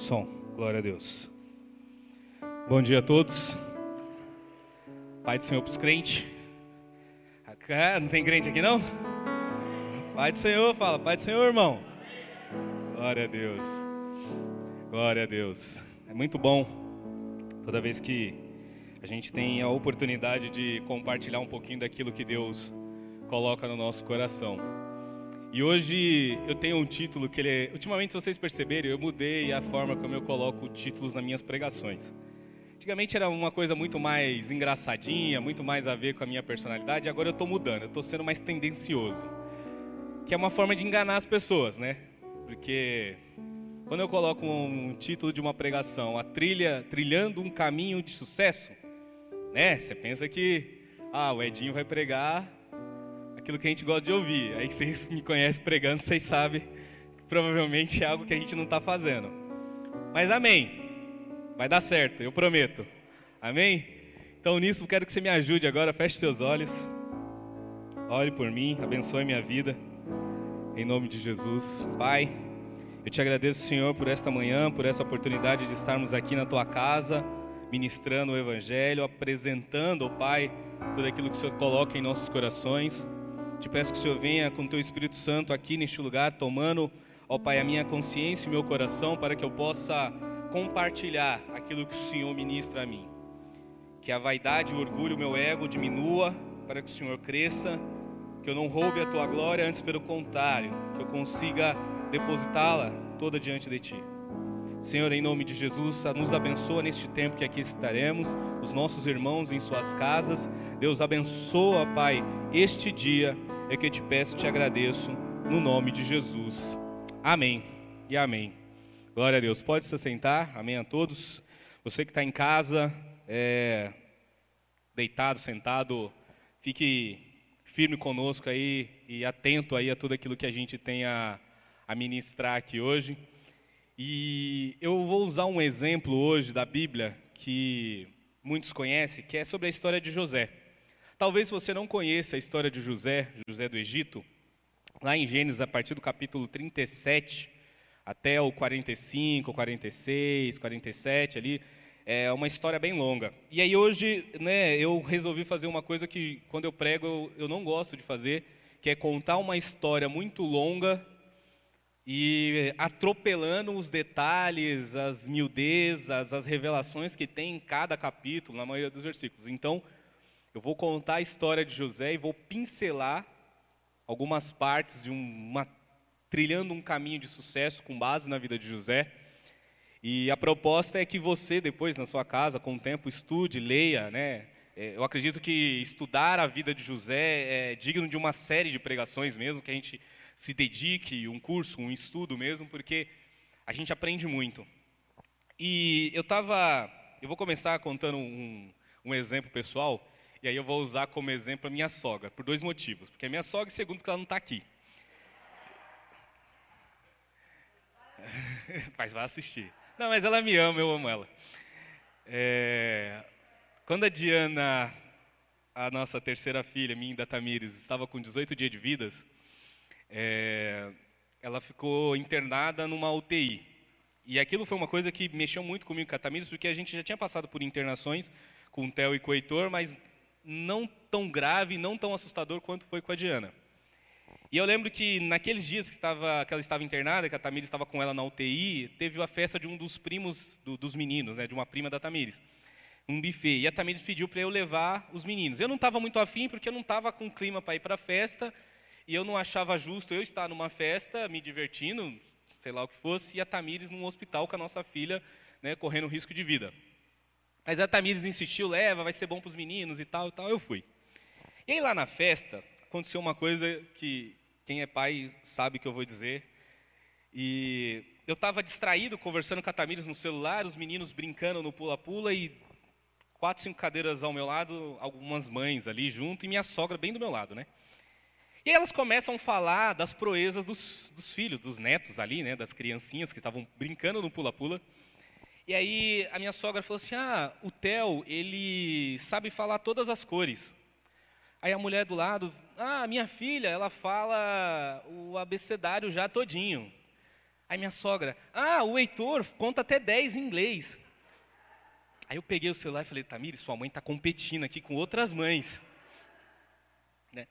Som, glória a Deus. Bom dia a todos. Pai do Senhor para os crentes. Ah, não tem crente aqui não? Pai do Senhor, fala, Pai do Senhor, irmão. Glória a Deus. Glória a Deus. É muito bom toda vez que a gente tem a oportunidade de compartilhar um pouquinho daquilo que Deus coloca no nosso coração. E hoje eu tenho um título que ele é... Ultimamente, se vocês perceberem, eu mudei a forma como eu coloco títulos nas minhas pregações. Antigamente era uma coisa muito mais engraçadinha, muito mais a ver com a minha personalidade, agora eu estou mudando, eu estou sendo mais tendencioso. Que é uma forma de enganar as pessoas, né? Porque quando eu coloco um título de uma pregação, a trilha, trilhando um caminho de sucesso, né? Você pensa que, ah, o Edinho vai pregar aquilo que a gente gosta de ouvir. Aí vocês me conhecem pregando, vocês sabem que provavelmente é algo que a gente não está fazendo. Mas amém. Vai dar certo, eu prometo. Amém? Então nisso quero que você me ajude agora, feche seus olhos. Ore por mim, abençoe minha vida. Em nome de Jesus. Pai, eu te agradeço, Senhor, por esta manhã, por essa oportunidade de estarmos aqui na tua casa, ministrando o Evangelho, apresentando, oh Pai, tudo aquilo que o Senhor coloca em nossos corações. Te peço que o Senhor venha com o teu Espírito Santo aqui neste lugar, tomando, ó Pai, a minha consciência e o meu coração, para que eu possa compartilhar aquilo que o Senhor ministra a mim. Que a vaidade, o orgulho, o meu ego diminua, para que o Senhor cresça, que eu não roube a tua glória, antes pelo contrário, que eu consiga depositá-la toda diante de ti. Senhor, em nome de Jesus, nos abençoa neste tempo que aqui estaremos, os nossos irmãos em suas casas. Deus abençoa, Pai, este dia é que eu te peço e te agradeço, no nome de Jesus. Amém e amém. Glória a Deus. Pode se sentar, amém a todos. Você que está em casa, é, deitado, sentado, fique firme conosco aí e atento aí a tudo aquilo que a gente tem a, a ministrar aqui hoje. E eu vou usar um exemplo hoje da Bíblia que muitos conhecem, que é sobre a história de José. Talvez você não conheça a história de José, José do Egito. Lá em Gênesis, a partir do capítulo 37 até o 45, 46, 47 ali, é uma história bem longa. E aí hoje, né, eu resolvi fazer uma coisa que quando eu prego eu, eu não gosto de fazer, que é contar uma história muito longa e atropelando os detalhes, as miudezas, as revelações que tem em cada capítulo, na maioria dos versículos. Então, eu vou contar a história de José e vou pincelar algumas partes de uma trilhando um caminho de sucesso com base na vida de José. E a proposta é que você depois na sua casa, com o tempo, estude, leia, né? É, eu acredito que estudar a vida de José é digno de uma série de pregações mesmo, que a gente se dedique, um curso, um estudo mesmo, porque a gente aprende muito. E eu estava, eu vou começar contando um, um exemplo pessoal, e aí eu vou usar como exemplo a minha sogra, por dois motivos. Porque a minha sogra, segundo, porque ela não está aqui. mas vai assistir. Não, mas ela me ama, eu amo ela. É, quando a Diana, a nossa terceira filha, minha da Tamires, estava com 18 dias de vidas, é, ela ficou internada numa UTI. E aquilo foi uma coisa que mexeu muito comigo com a Tamires, porque a gente já tinha passado por internações com o Theo e com o Heitor, mas não tão grave, não tão assustador quanto foi com a Diana. E eu lembro que naqueles dias que, estava, que ela estava internada, que a Tamires estava com ela na UTI, teve a festa de um dos primos do, dos meninos, né, de uma prima da Tamires, um buffet. E a Tamires pediu para eu levar os meninos. Eu não estava muito afim, porque eu não estava com clima para ir para a festa, e eu não achava justo eu estar numa festa, me divertindo, sei lá o que fosse, e a Tamires num hospital com a nossa filha, né, correndo risco de vida. Mas a Tamires insistiu, leva, vai ser bom para os meninos e tal, e tal, eu fui. E aí lá na festa, aconteceu uma coisa que quem é pai sabe que eu vou dizer. E eu estava distraído, conversando com a Tamires no celular, os meninos brincando no pula-pula e quatro, cinco cadeiras ao meu lado, algumas mães ali junto e minha sogra bem do meu lado, né? E elas começam a falar das proezas dos, dos filhos, dos netos ali, né, das criancinhas que estavam brincando no pula-pula. E aí a minha sogra falou assim: "Ah, o Theo, ele sabe falar todas as cores". Aí a mulher do lado: "Ah, minha filha, ela fala o abecedário já todinho". Aí minha sogra, ah, o Heitor conta até 10 em inglês. Aí eu peguei o celular e falei, Tamir, sua mãe está competindo aqui com outras mães. Né?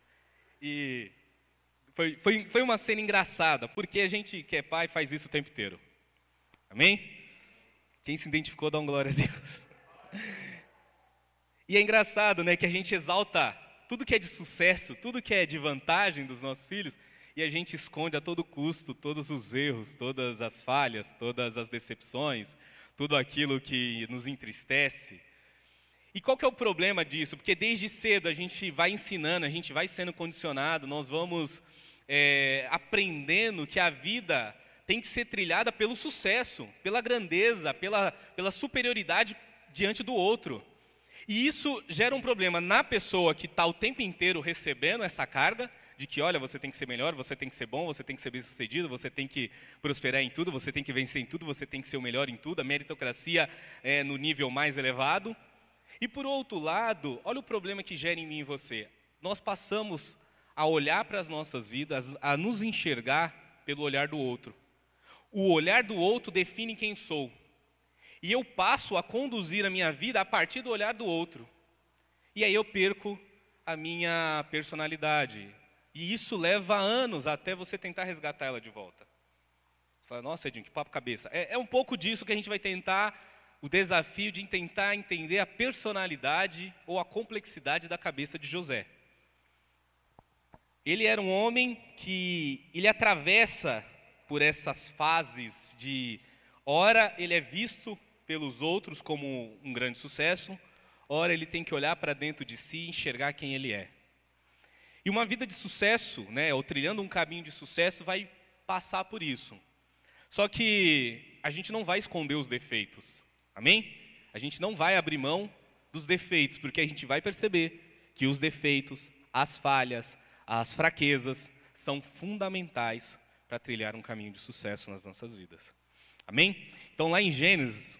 E foi, foi, foi uma cena engraçada, porque a gente que é pai faz isso o tempo inteiro. Amém? Quem se identificou, dá um glória a Deus. E é engraçado, né, que a gente exalta tudo que é de sucesso, tudo que é de vantagem dos nossos filhos, e a gente esconde a todo custo todos os erros, todas as falhas, todas as decepções, tudo aquilo que nos entristece. E qual que é o problema disso? Porque desde cedo a gente vai ensinando, a gente vai sendo condicionado, nós vamos é, aprendendo que a vida tem que ser trilhada pelo sucesso, pela grandeza, pela, pela superioridade diante do outro. E isso gera um problema na pessoa que está o tempo inteiro recebendo essa carga, de que, olha, você tem que ser melhor, você tem que ser bom, você tem que ser bem sucedido, você tem que prosperar em tudo, você tem que vencer em tudo, você tem que ser o melhor em tudo, a meritocracia é no nível mais elevado. E por outro lado, olha o problema que gera em mim e você. Nós passamos a olhar para as nossas vidas, a nos enxergar pelo olhar do outro. O olhar do outro define quem sou. E eu passo a conduzir a minha vida a partir do olhar do outro. E aí eu perco a minha personalidade, e isso leva anos até você tentar resgatar ela de volta. Você fala, nossa, Edinho, que papo cabeça. É, é um pouco disso que a gente vai tentar, o desafio de tentar entender a personalidade ou a complexidade da cabeça de José. Ele era um homem que ele atravessa por essas fases de ora ele é visto pelos outros como um grande sucesso, ora ele tem que olhar para dentro de si e enxergar quem ele é. E uma vida de sucesso, né, ou trilhando um caminho de sucesso, vai passar por isso. Só que a gente não vai esconder os defeitos. Amém? A gente não vai abrir mão dos defeitos, porque a gente vai perceber que os defeitos, as falhas, as fraquezas são fundamentais para trilhar um caminho de sucesso nas nossas vidas. Amém? Então lá em Gênesis,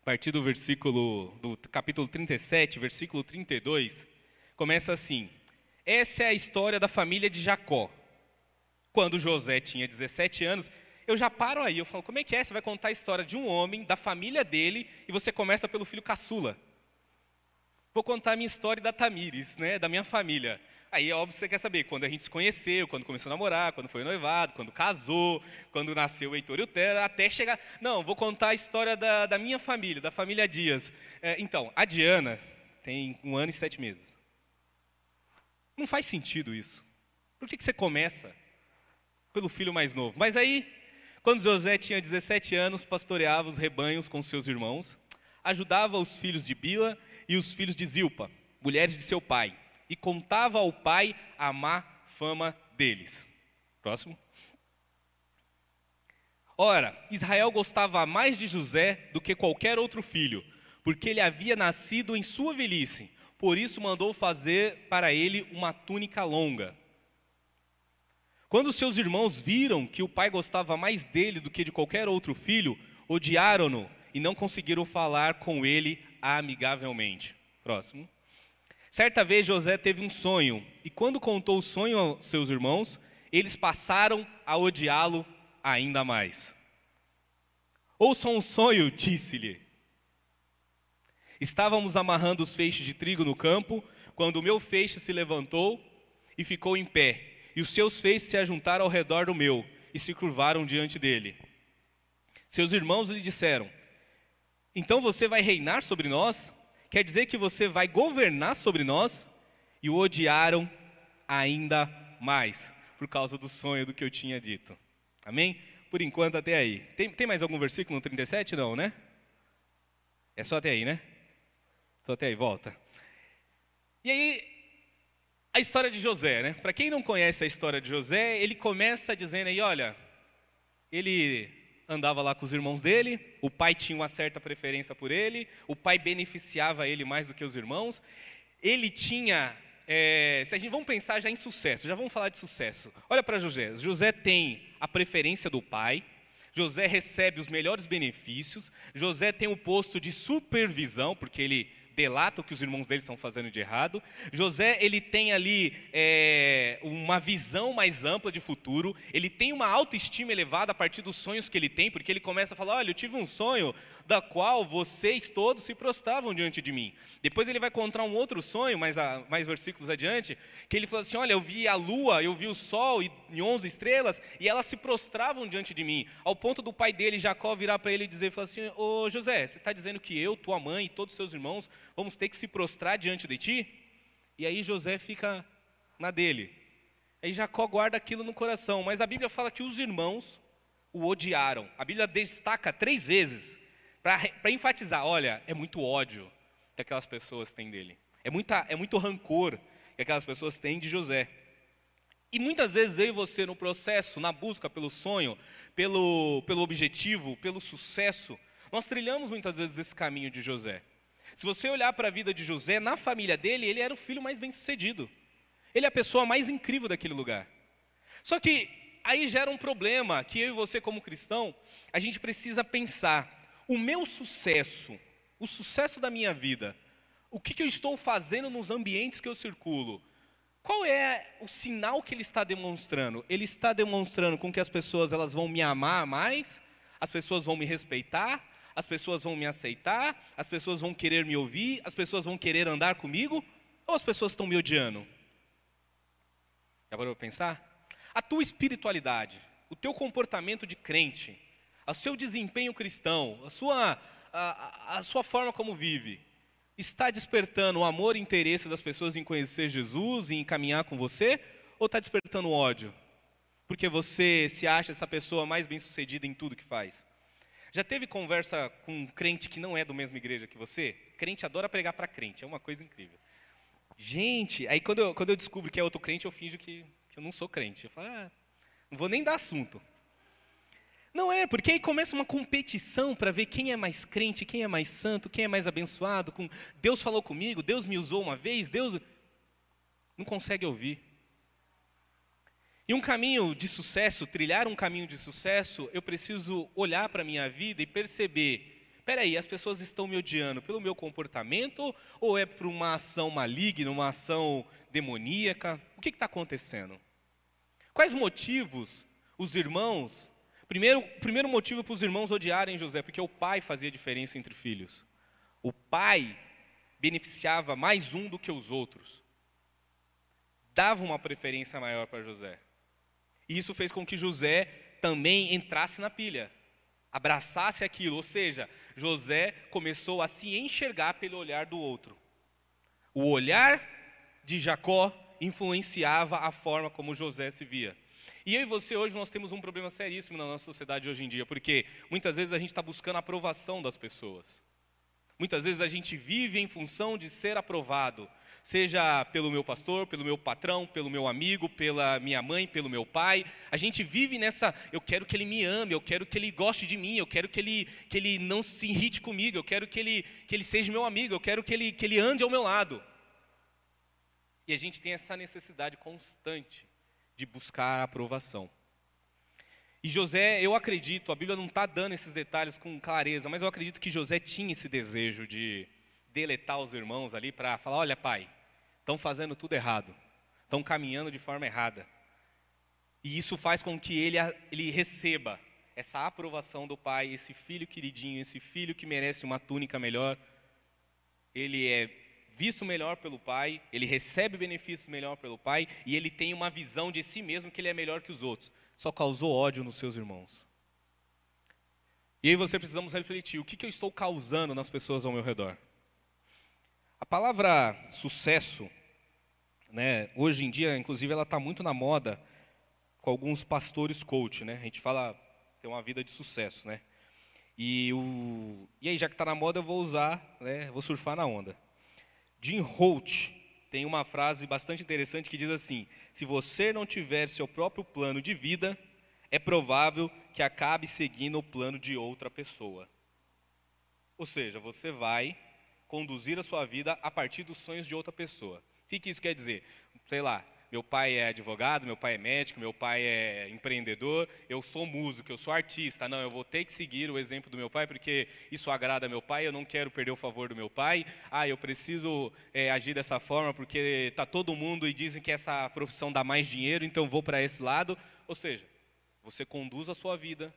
a partir do versículo do capítulo 37, versículo 32, começa assim: essa é a história da família de Jacó. Quando José tinha 17 anos, eu já paro aí, eu falo, como é que é? Você vai contar a história de um homem, da família dele, e você começa pelo filho caçula. Vou contar a minha história da Tamires, né, da minha família. Aí é óbvio que você quer saber quando a gente se conheceu, quando começou a namorar, quando foi noivado, quando casou, quando nasceu o Heitor e o Tera, até chegar. Não, vou contar a história da, da minha família, da família Dias. É, então, a Diana tem um ano e sete meses. Não faz sentido isso. Por que, que você começa pelo filho mais novo? Mas aí, quando José tinha 17 anos, pastoreava os rebanhos com seus irmãos, ajudava os filhos de Bila e os filhos de Zilpa, mulheres de seu pai, e contava ao pai a má fama deles. Próximo. Ora, Israel gostava mais de José do que qualquer outro filho, porque ele havia nascido em sua velhice por isso mandou fazer para ele uma túnica longa. Quando seus irmãos viram que o pai gostava mais dele do que de qualquer outro filho, odiaram-no e não conseguiram falar com ele amigavelmente. Próximo. Certa vez José teve um sonho, e quando contou o sonho aos seus irmãos, eles passaram a odiá-lo ainda mais. Ouçam um sonho, disse-lhe. Estávamos amarrando os feixes de trigo no campo, quando o meu feixe se levantou e ficou em pé, e os seus feixes se ajuntaram ao redor do meu e se curvaram diante dele. Seus irmãos lhe disseram: Então você vai reinar sobre nós? Quer dizer que você vai governar sobre nós? E o odiaram ainda mais, por causa do sonho do que eu tinha dito. Amém? Por enquanto, até aí. Tem, tem mais algum versículo no 37? Não, né? É só até aí, né? Estou até aí, volta. E aí, a história de José, né? Para quem não conhece a história de José, ele começa dizendo aí, olha, ele andava lá com os irmãos dele, o pai tinha uma certa preferência por ele, o pai beneficiava ele mais do que os irmãos, ele tinha, é, se a gente vamos pensar já em sucesso, já vamos falar de sucesso. Olha para José, José tem a preferência do pai, José recebe os melhores benefícios, José tem o posto de supervisão, porque ele delata o que os irmãos dele estão fazendo de errado. José, ele tem ali é, uma visão mais ampla de futuro. Ele tem uma autoestima elevada a partir dos sonhos que ele tem, porque ele começa a falar: Olha, eu tive um sonho da qual vocês todos se prostravam diante de mim. Depois ele vai contar um outro sonho, mais, a, mais versículos adiante, que ele fala assim: Olha, eu vi a lua, eu vi o sol e, e onze estrelas, e elas se prostravam diante de mim, ao ponto do pai dele, Jacó, virar para ele e dizer: falar assim, Ô José, você está dizendo que eu, tua mãe e todos os seus irmãos vamos ter que se prostrar diante de ti? E aí José fica na dele. Aí Jacó guarda aquilo no coração, mas a Bíblia fala que os irmãos o odiaram. A Bíblia destaca três vezes para enfatizar: olha, é muito ódio que aquelas pessoas têm dele, é, muita, é muito rancor que aquelas pessoas têm de José. E muitas vezes eu e você, no processo, na busca pelo sonho, pelo, pelo objetivo, pelo sucesso, nós trilhamos muitas vezes esse caminho de José. Se você olhar para a vida de José, na família dele, ele era o filho mais bem sucedido. Ele é a pessoa mais incrível daquele lugar. Só que aí gera um problema que eu e você, como cristão, a gente precisa pensar o meu sucesso, o sucesso da minha vida, o que, que eu estou fazendo nos ambientes que eu circulo, qual é o sinal que ele está demonstrando? Ele está demonstrando com que as pessoas elas vão me amar mais, as pessoas vão me respeitar, as pessoas vão me aceitar, as pessoas vão querer me ouvir, as pessoas vão querer andar comigo, ou as pessoas estão me odiando? Já parou pensar? A tua espiritualidade, o teu comportamento de crente, o seu desempenho cristão, a sua, a, a sua forma como vive, está despertando o amor e interesse das pessoas em conhecer Jesus e em caminhar com você? Ou está despertando ódio? Porque você se acha essa pessoa mais bem sucedida em tudo que faz? Já teve conversa com um crente que não é do mesma igreja que você? Crente adora pregar para crente, é uma coisa incrível. Gente, aí quando eu, quando eu descubro que é outro crente, eu finjo que, que eu não sou crente. Eu falo, ah, não vou nem dar assunto. Não é, porque aí começa uma competição para ver quem é mais crente, quem é mais santo, quem é mais abençoado. Com Deus falou comigo, Deus me usou uma vez, Deus não consegue ouvir. E um caminho de sucesso, trilhar um caminho de sucesso, eu preciso olhar para a minha vida e perceber: peraí, as pessoas estão me odiando pelo meu comportamento ou é por uma ação maligna, uma ação demoníaca? O que está acontecendo? Quais motivos os irmãos Primeiro, primeiro motivo para os irmãos odiarem José, porque o pai fazia diferença entre filhos. O pai beneficiava mais um do que os outros. Dava uma preferência maior para José. E isso fez com que José também entrasse na pilha, abraçasse aquilo. Ou seja, José começou a se enxergar pelo olhar do outro. O olhar de Jacó influenciava a forma como José se via. E eu e você hoje nós temos um problema seríssimo na nossa sociedade hoje em dia, porque muitas vezes a gente está buscando a aprovação das pessoas. Muitas vezes a gente vive em função de ser aprovado, seja pelo meu pastor, pelo meu patrão, pelo meu amigo, pela minha mãe, pelo meu pai. A gente vive nessa, eu quero que ele me ame, eu quero que ele goste de mim, eu quero que ele, que ele não se irrite comigo, eu quero que ele, que ele seja meu amigo, eu quero que ele, que ele ande ao meu lado. E a gente tem essa necessidade constante de buscar a aprovação. E José, eu acredito, a Bíblia não está dando esses detalhes com clareza, mas eu acredito que José tinha esse desejo de deletar os irmãos ali para falar: olha, pai, estão fazendo tudo errado, estão caminhando de forma errada. E isso faz com que ele, ele receba essa aprovação do pai, esse filho queridinho, esse filho que merece uma túnica melhor. Ele é visto melhor pelo pai, ele recebe benefícios melhor pelo pai e ele tem uma visão de si mesmo que ele é melhor que os outros. Só causou ódio nos seus irmãos. E aí você precisamos refletir: o que, que eu estou causando nas pessoas ao meu redor? A palavra sucesso, né, hoje em dia, inclusive, ela está muito na moda com alguns pastores coach, né? A gente fala ter uma vida de sucesso, né? E, o, e aí, já que está na moda, eu vou usar, né, vou surfar na onda. Jim Holt tem uma frase bastante interessante que diz assim: Se você não tiver seu próprio plano de vida, é provável que acabe seguindo o plano de outra pessoa. Ou seja, você vai conduzir a sua vida a partir dos sonhos de outra pessoa. O que, que isso quer dizer? Sei lá, meu pai é advogado, meu pai é médico, meu pai é empreendedor, eu sou músico, eu sou artista. Não, eu vou ter que seguir o exemplo do meu pai, porque isso agrada meu pai, eu não quero perder o favor do meu pai. Ah, eu preciso é, agir dessa forma, porque está todo mundo e dizem que essa profissão dá mais dinheiro, então vou para esse lado. Ou seja, você conduz a sua vida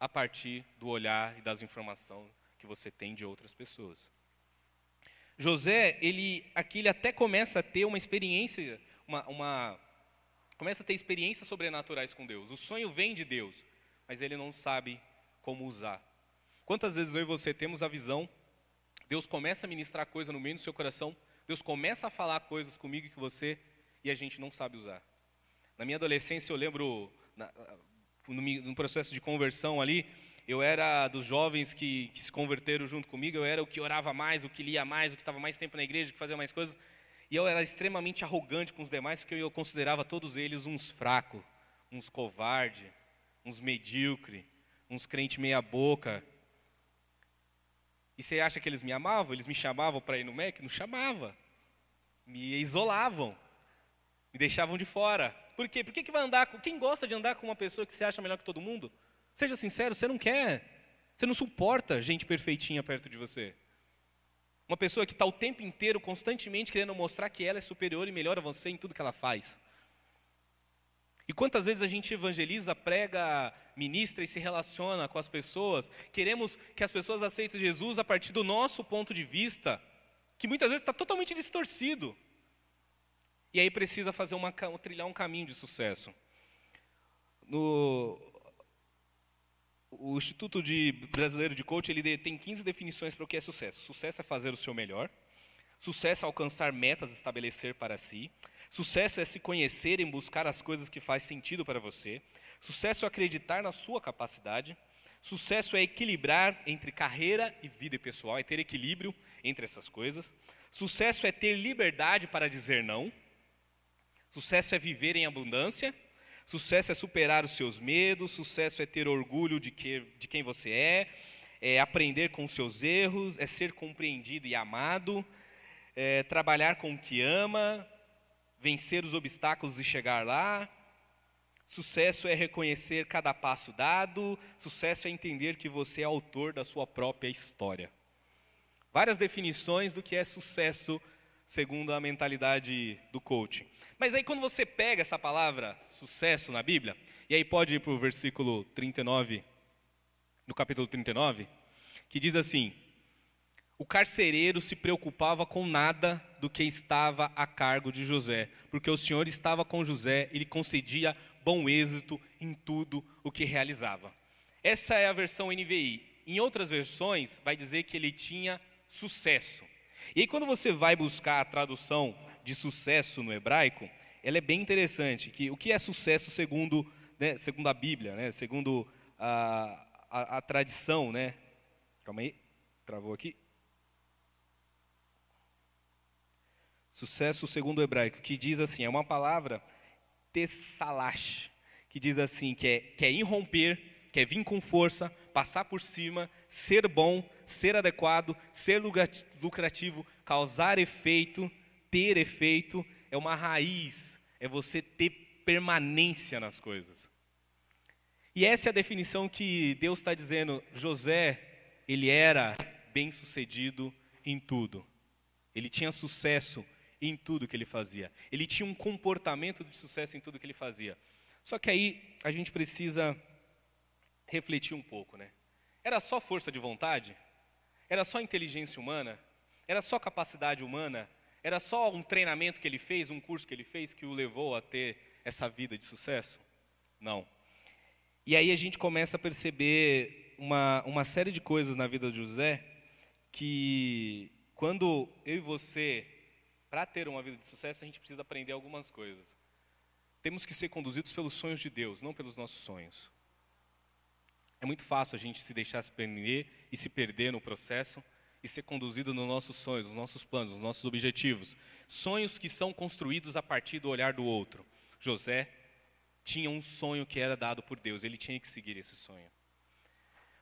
a partir do olhar e das informações que você tem de outras pessoas. José, ele aqui ele até começa a ter uma experiência uma, uma, começa a ter experiências sobrenaturais com Deus. O sonho vem de Deus, mas ele não sabe como usar. Quantas vezes eu e você temos a visão, Deus começa a ministrar coisa no meio do seu coração, Deus começa a falar coisas comigo e com você, e a gente não sabe usar. Na minha adolescência, eu lembro, na, no, no processo de conversão ali, eu era dos jovens que, que, se converteram junto comigo, eu era o que orava mais, o que lia mais, o que estava mais tempo na igreja, o que fazia mais coisas. E eu era extremamente arrogante com os demais, porque eu considerava todos eles uns fracos, uns covardes, uns medíocres, uns crente meia boca. E você acha que eles me amavam? Eles me chamavam para ir no MEC? Não chamava. Me isolavam. Me deixavam de fora. Por quê? Por que, que vai andar com... Quem gosta de andar com uma pessoa que se acha melhor que todo mundo? Seja sincero, você não quer. Você não suporta gente perfeitinha perto de você. Uma pessoa que está o tempo inteiro, constantemente querendo mostrar que ela é superior e melhor a você em tudo que ela faz. E quantas vezes a gente evangeliza, prega, ministra e se relaciona com as pessoas, queremos que as pessoas aceitem Jesus a partir do nosso ponto de vista, que muitas vezes está totalmente distorcido. E aí precisa fazer uma, trilhar um caminho de sucesso. No, o Instituto de Brasileiro de Coach ele tem 15 definições para o que é sucesso. Sucesso é fazer o seu melhor. Sucesso é alcançar metas, estabelecer para si. Sucesso é se conhecer e buscar as coisas que faz sentido para você. Sucesso é acreditar na sua capacidade. Sucesso é equilibrar entre carreira e vida pessoal, é ter equilíbrio entre essas coisas. Sucesso é ter liberdade para dizer não. Sucesso é viver em abundância. Sucesso é superar os seus medos, sucesso é ter orgulho de, que, de quem você é, é aprender com os seus erros, é ser compreendido e amado, é trabalhar com o que ama, vencer os obstáculos e chegar lá. Sucesso é reconhecer cada passo dado, sucesso é entender que você é autor da sua própria história. Várias definições do que é sucesso segundo a mentalidade do coaching. Mas aí quando você pega essa palavra sucesso na Bíblia, e aí pode ir para o versículo 39, no capítulo 39, que diz assim: O carcereiro se preocupava com nada do que estava a cargo de José, porque o Senhor estava com José e lhe concedia bom êxito em tudo o que realizava. Essa é a versão NVI. Em outras versões, vai dizer que ele tinha sucesso. E aí, quando você vai buscar a tradução de sucesso no hebraico, ela é bem interessante. Que o que é sucesso segundo, né, segundo a Bíblia, né, segundo a, a, a tradição, né? Calma aí, travou aqui. Sucesso segundo o hebraico, que diz assim, é uma palavra tessalash, que diz assim, que é, que é irromper, que é vir com força, passar por cima, ser bom, ser adequado, ser lucrativo, causar efeito, ter efeito, é uma raiz, é você ter permanência nas coisas. E essa é a definição que Deus está dizendo. José, ele era bem sucedido em tudo. Ele tinha sucesso em tudo que ele fazia. Ele tinha um comportamento de sucesso em tudo que ele fazia. Só que aí a gente precisa refletir um pouco, né? Era só força de vontade? Era só inteligência humana? Era só capacidade humana? Era só um treinamento que ele fez, um curso que ele fez, que o levou a ter essa vida de sucesso? Não. E aí a gente começa a perceber uma, uma série de coisas na vida de José que, quando eu e você, para ter uma vida de sucesso, a gente precisa aprender algumas coisas. Temos que ser conduzidos pelos sonhos de Deus, não pelos nossos sonhos. É muito fácil a gente se deixar se perder e se perder no processo e ser conduzido nos nossos sonhos, nos nossos planos, nos nossos objetivos. Sonhos que são construídos a partir do olhar do outro. José tinha um sonho que era dado por Deus, ele tinha que seguir esse sonho.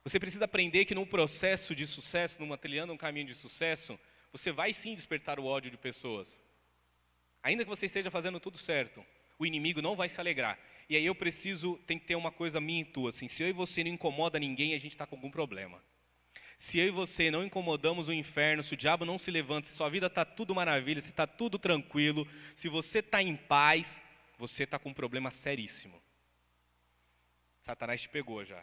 Você precisa aprender que num processo de sucesso, numa trilhando um caminho de sucesso, você vai sim despertar o ódio de pessoas. Ainda que você esteja fazendo tudo certo, o inimigo não vai se alegrar. E aí eu preciso, tem que ter uma coisa minha e tua, assim, se eu e você não incomoda ninguém, a gente está com algum problema. Se eu e você não incomodamos o inferno, se o diabo não se levanta, se sua vida está tudo maravilha, se está tudo tranquilo, se você está em paz, você está com um problema seríssimo. Satanás te pegou já.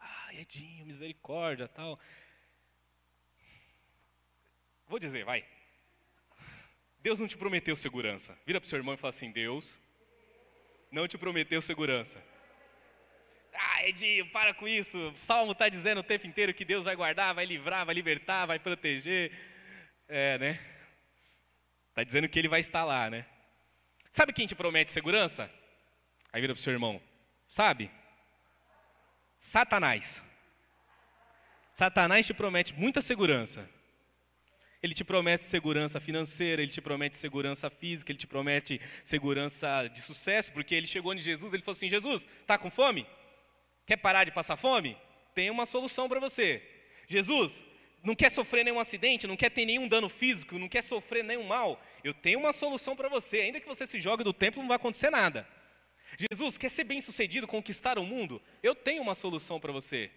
Ah, Edinho, misericórdia, tal. Vou dizer, vai. Deus não te prometeu segurança. Vira para o seu irmão e fala assim: Deus não te prometeu segurança. Edinho, para com isso. O Salmo está dizendo o tempo inteiro que Deus vai guardar, vai livrar, vai libertar, vai proteger. É, né? Está dizendo que Ele vai estar lá, né? Sabe quem te promete segurança? Aí vira para o seu irmão. Sabe? Satanás. Satanás te promete muita segurança. Ele te promete segurança financeira, ele te promete segurança física, ele te promete segurança de sucesso, porque ele chegou em Jesus, ele falou assim: Jesus, está com fome? Quer parar de passar fome? Tem uma solução para você. Jesus, não quer sofrer nenhum acidente, não quer ter nenhum dano físico, não quer sofrer nenhum mal? Eu tenho uma solução para você. Ainda que você se jogue do templo, não vai acontecer nada. Jesus, quer ser bem sucedido, conquistar o mundo? Eu tenho uma solução para você.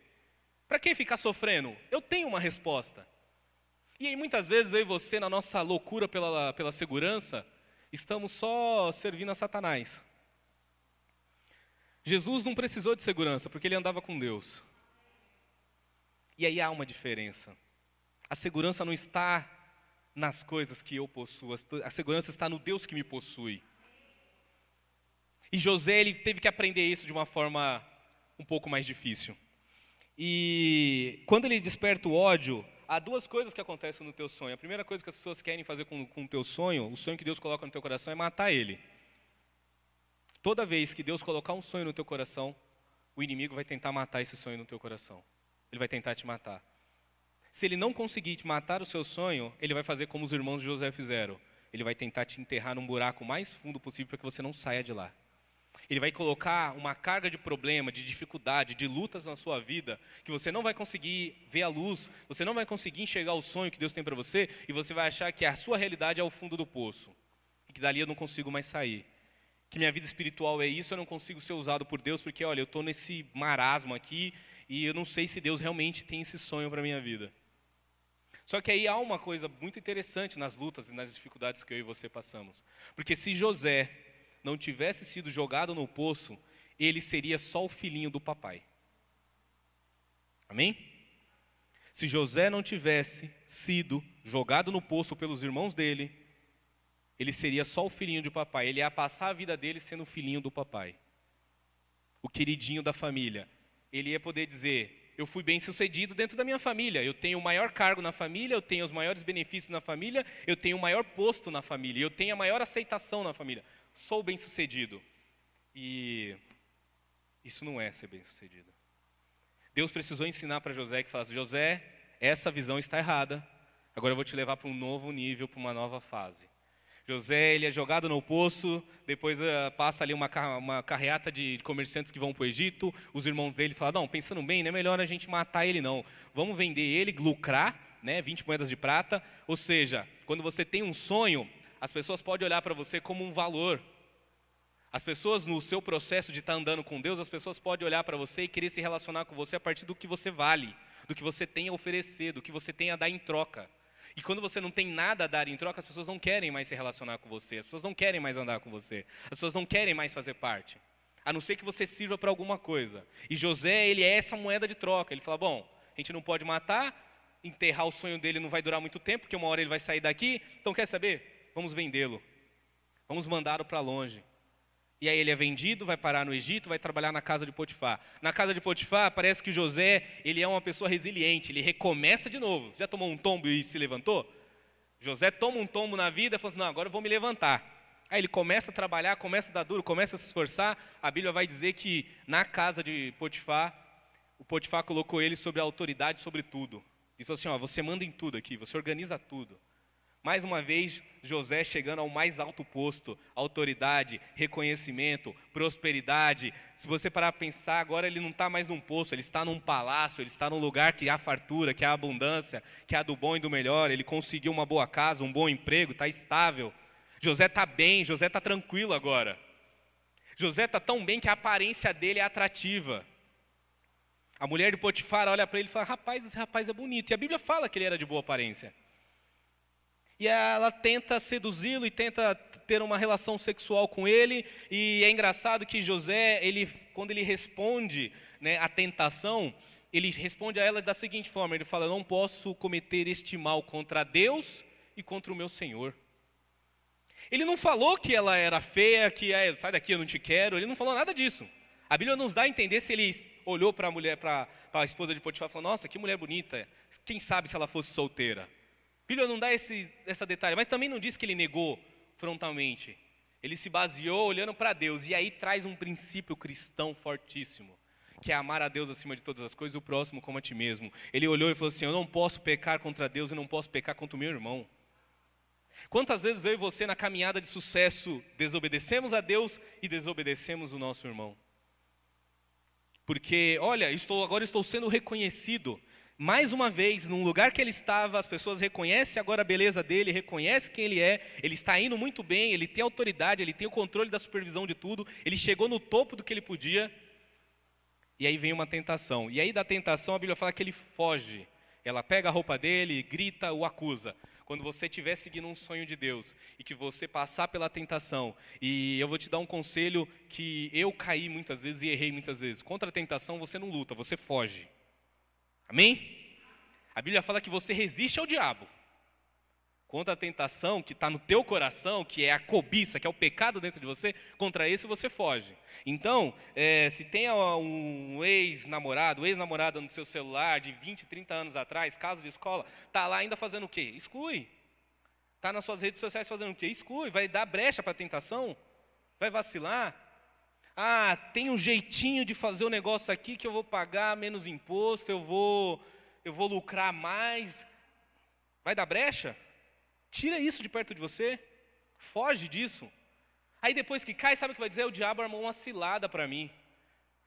Para que ficar sofrendo? Eu tenho uma resposta. E aí muitas vezes eu e você, na nossa loucura pela, pela segurança, estamos só servindo a Satanás. Jesus não precisou de segurança, porque ele andava com Deus. E aí há uma diferença. A segurança não está nas coisas que eu possuo, a segurança está no Deus que me possui. E José ele teve que aprender isso de uma forma um pouco mais difícil. E quando ele desperta o ódio, há duas coisas que acontecem no teu sonho. A primeira coisa que as pessoas querem fazer com, com o teu sonho, o sonho que Deus coloca no teu coração, é matar ele. Toda vez que Deus colocar um sonho no teu coração, o inimigo vai tentar matar esse sonho no teu coração. Ele vai tentar te matar. Se ele não conseguir te matar o seu sonho, ele vai fazer como os irmãos de José fizeram. Ele vai tentar te enterrar num buraco mais fundo possível para que você não saia de lá. Ele vai colocar uma carga de problema, de dificuldade, de lutas na sua vida, que você não vai conseguir ver a luz, você não vai conseguir enxergar o sonho que Deus tem para você, e você vai achar que a sua realidade é o fundo do poço, e que dali eu não consigo mais sair. Que minha vida espiritual é isso, eu não consigo ser usado por Deus, porque olha, eu estou nesse marasmo aqui, e eu não sei se Deus realmente tem esse sonho para a minha vida. Só que aí há uma coisa muito interessante nas lutas e nas dificuldades que eu e você passamos. Porque se José não tivesse sido jogado no poço, ele seria só o filhinho do papai. Amém? Se José não tivesse sido jogado no poço pelos irmãos dele, ele seria só o filhinho do papai. Ele ia passar a vida dele sendo o filhinho do papai. O queridinho da família. Ele ia poder dizer: Eu fui bem sucedido dentro da minha família. Eu tenho o maior cargo na família, eu tenho os maiores benefícios na família, eu tenho o maior posto na família, eu tenho a maior aceitação na família sou bem-sucedido. E isso não é ser bem-sucedido. Deus precisou ensinar para José que falasse: José, essa visão está errada. Agora eu vou te levar para um novo nível, para uma nova fase. José, ele é jogado no poço, depois uh, passa ali uma, uma carreata de comerciantes que vão para o Egito, os irmãos dele falam, não, pensando bem, não é melhor a gente matar ele não, vamos vender ele, lucrar, né, 20 moedas de prata, ou seja, quando você tem um sonho, as pessoas podem olhar para você como um valor. As pessoas, no seu processo de estar tá andando com Deus, as pessoas podem olhar para você e querer se relacionar com você a partir do que você vale, do que você tem a oferecer, do que você tem a dar em troca. E quando você não tem nada a dar em troca, as pessoas não querem mais se relacionar com você, as pessoas não querem mais andar com você, as pessoas não querem mais fazer parte, a não ser que você sirva para alguma coisa. E José, ele é essa moeda de troca. Ele fala: bom, a gente não pode matar, enterrar o sonho dele não vai durar muito tempo, porque uma hora ele vai sair daqui, então quer saber? vamos vendê-lo. Vamos mandá-lo para longe. E aí ele é vendido, vai parar no Egito, vai trabalhar na casa de Potifar. Na casa de Potifar, parece que José, ele é uma pessoa resiliente, ele recomeça de novo. Já tomou um tombo e se levantou? José toma um tombo na vida e fala assim, não, agora eu vou me levantar. Aí ele começa a trabalhar, começa a dar duro, começa a se esforçar. A Bíblia vai dizer que na casa de Potifar, o Potifar colocou ele sobre a autoridade sobre tudo. E falou assim, ó, você manda em tudo aqui, você organiza tudo. Mais uma vez, José chegando ao mais alto posto, autoridade, reconhecimento, prosperidade. Se você parar para pensar, agora ele não está mais num posto, ele está num palácio, ele está num lugar que há fartura, que há abundância, que há do bom e do melhor. Ele conseguiu uma boa casa, um bom emprego, está estável. José está bem, José está tranquilo agora. José está tão bem que a aparência dele é atrativa. A mulher de Potifar olha para ele e fala: Rapaz, esse rapaz é bonito. E a Bíblia fala que ele era de boa aparência. E ela tenta seduzi-lo e tenta ter uma relação sexual com ele. E é engraçado que José, ele, quando ele responde né, à tentação, ele responde a ela da seguinte forma: ele fala, Não posso cometer este mal contra Deus e contra o meu Senhor. Ele não falou que ela era feia, que é, sai daqui, eu não te quero. Ele não falou nada disso. A Bíblia nos dá a entender se ele olhou para a mulher, para a esposa de Potifar e falou: Nossa, que mulher bonita. Quem sabe se ela fosse solteira? Bíblia não dá esse, essa detalhe, mas também não diz que ele negou frontalmente. Ele se baseou olhando para Deus. E aí traz um princípio cristão fortíssimo, que é amar a Deus acima de todas as coisas, o próximo como a ti mesmo. Ele olhou e falou assim: Eu não posso pecar contra Deus e não posso pecar contra o meu irmão. Quantas vezes eu e você, na caminhada de sucesso, desobedecemos a Deus e desobedecemos o nosso irmão? Porque, olha, estou, agora estou sendo reconhecido. Mais uma vez, num lugar que ele estava, as pessoas reconhecem agora a beleza dele, reconhecem quem ele é, ele está indo muito bem, ele tem autoridade, ele tem o controle da supervisão de tudo, ele chegou no topo do que ele podia, e aí vem uma tentação. E aí da tentação a Bíblia fala que ele foge. Ela pega a roupa dele, grita, o acusa quando você estiver seguindo um sonho de Deus e que você passar pela tentação, e eu vou te dar um conselho que eu caí muitas vezes e errei muitas vezes. Contra a tentação você não luta, você foge. Amém? A Bíblia fala que você resiste ao diabo contra a tentação que está no teu coração, que é a cobiça, que é o pecado dentro de você, contra esse você foge. Então, é, se tem um ex-namorado, ex-namorada no seu celular de 20, 30 anos atrás, caso de escola, está lá ainda fazendo o quê? Exclui. Está nas suas redes sociais fazendo o quê? Exclui. Vai dar brecha para a tentação? Vai vacilar? Ah, tem um jeitinho de fazer o negócio aqui que eu vou pagar menos imposto, eu vou, eu vou lucrar mais. Vai dar brecha? Tira isso de perto de você. Foge disso. Aí depois que cai, sabe o que vai dizer? O diabo armou uma cilada para mim.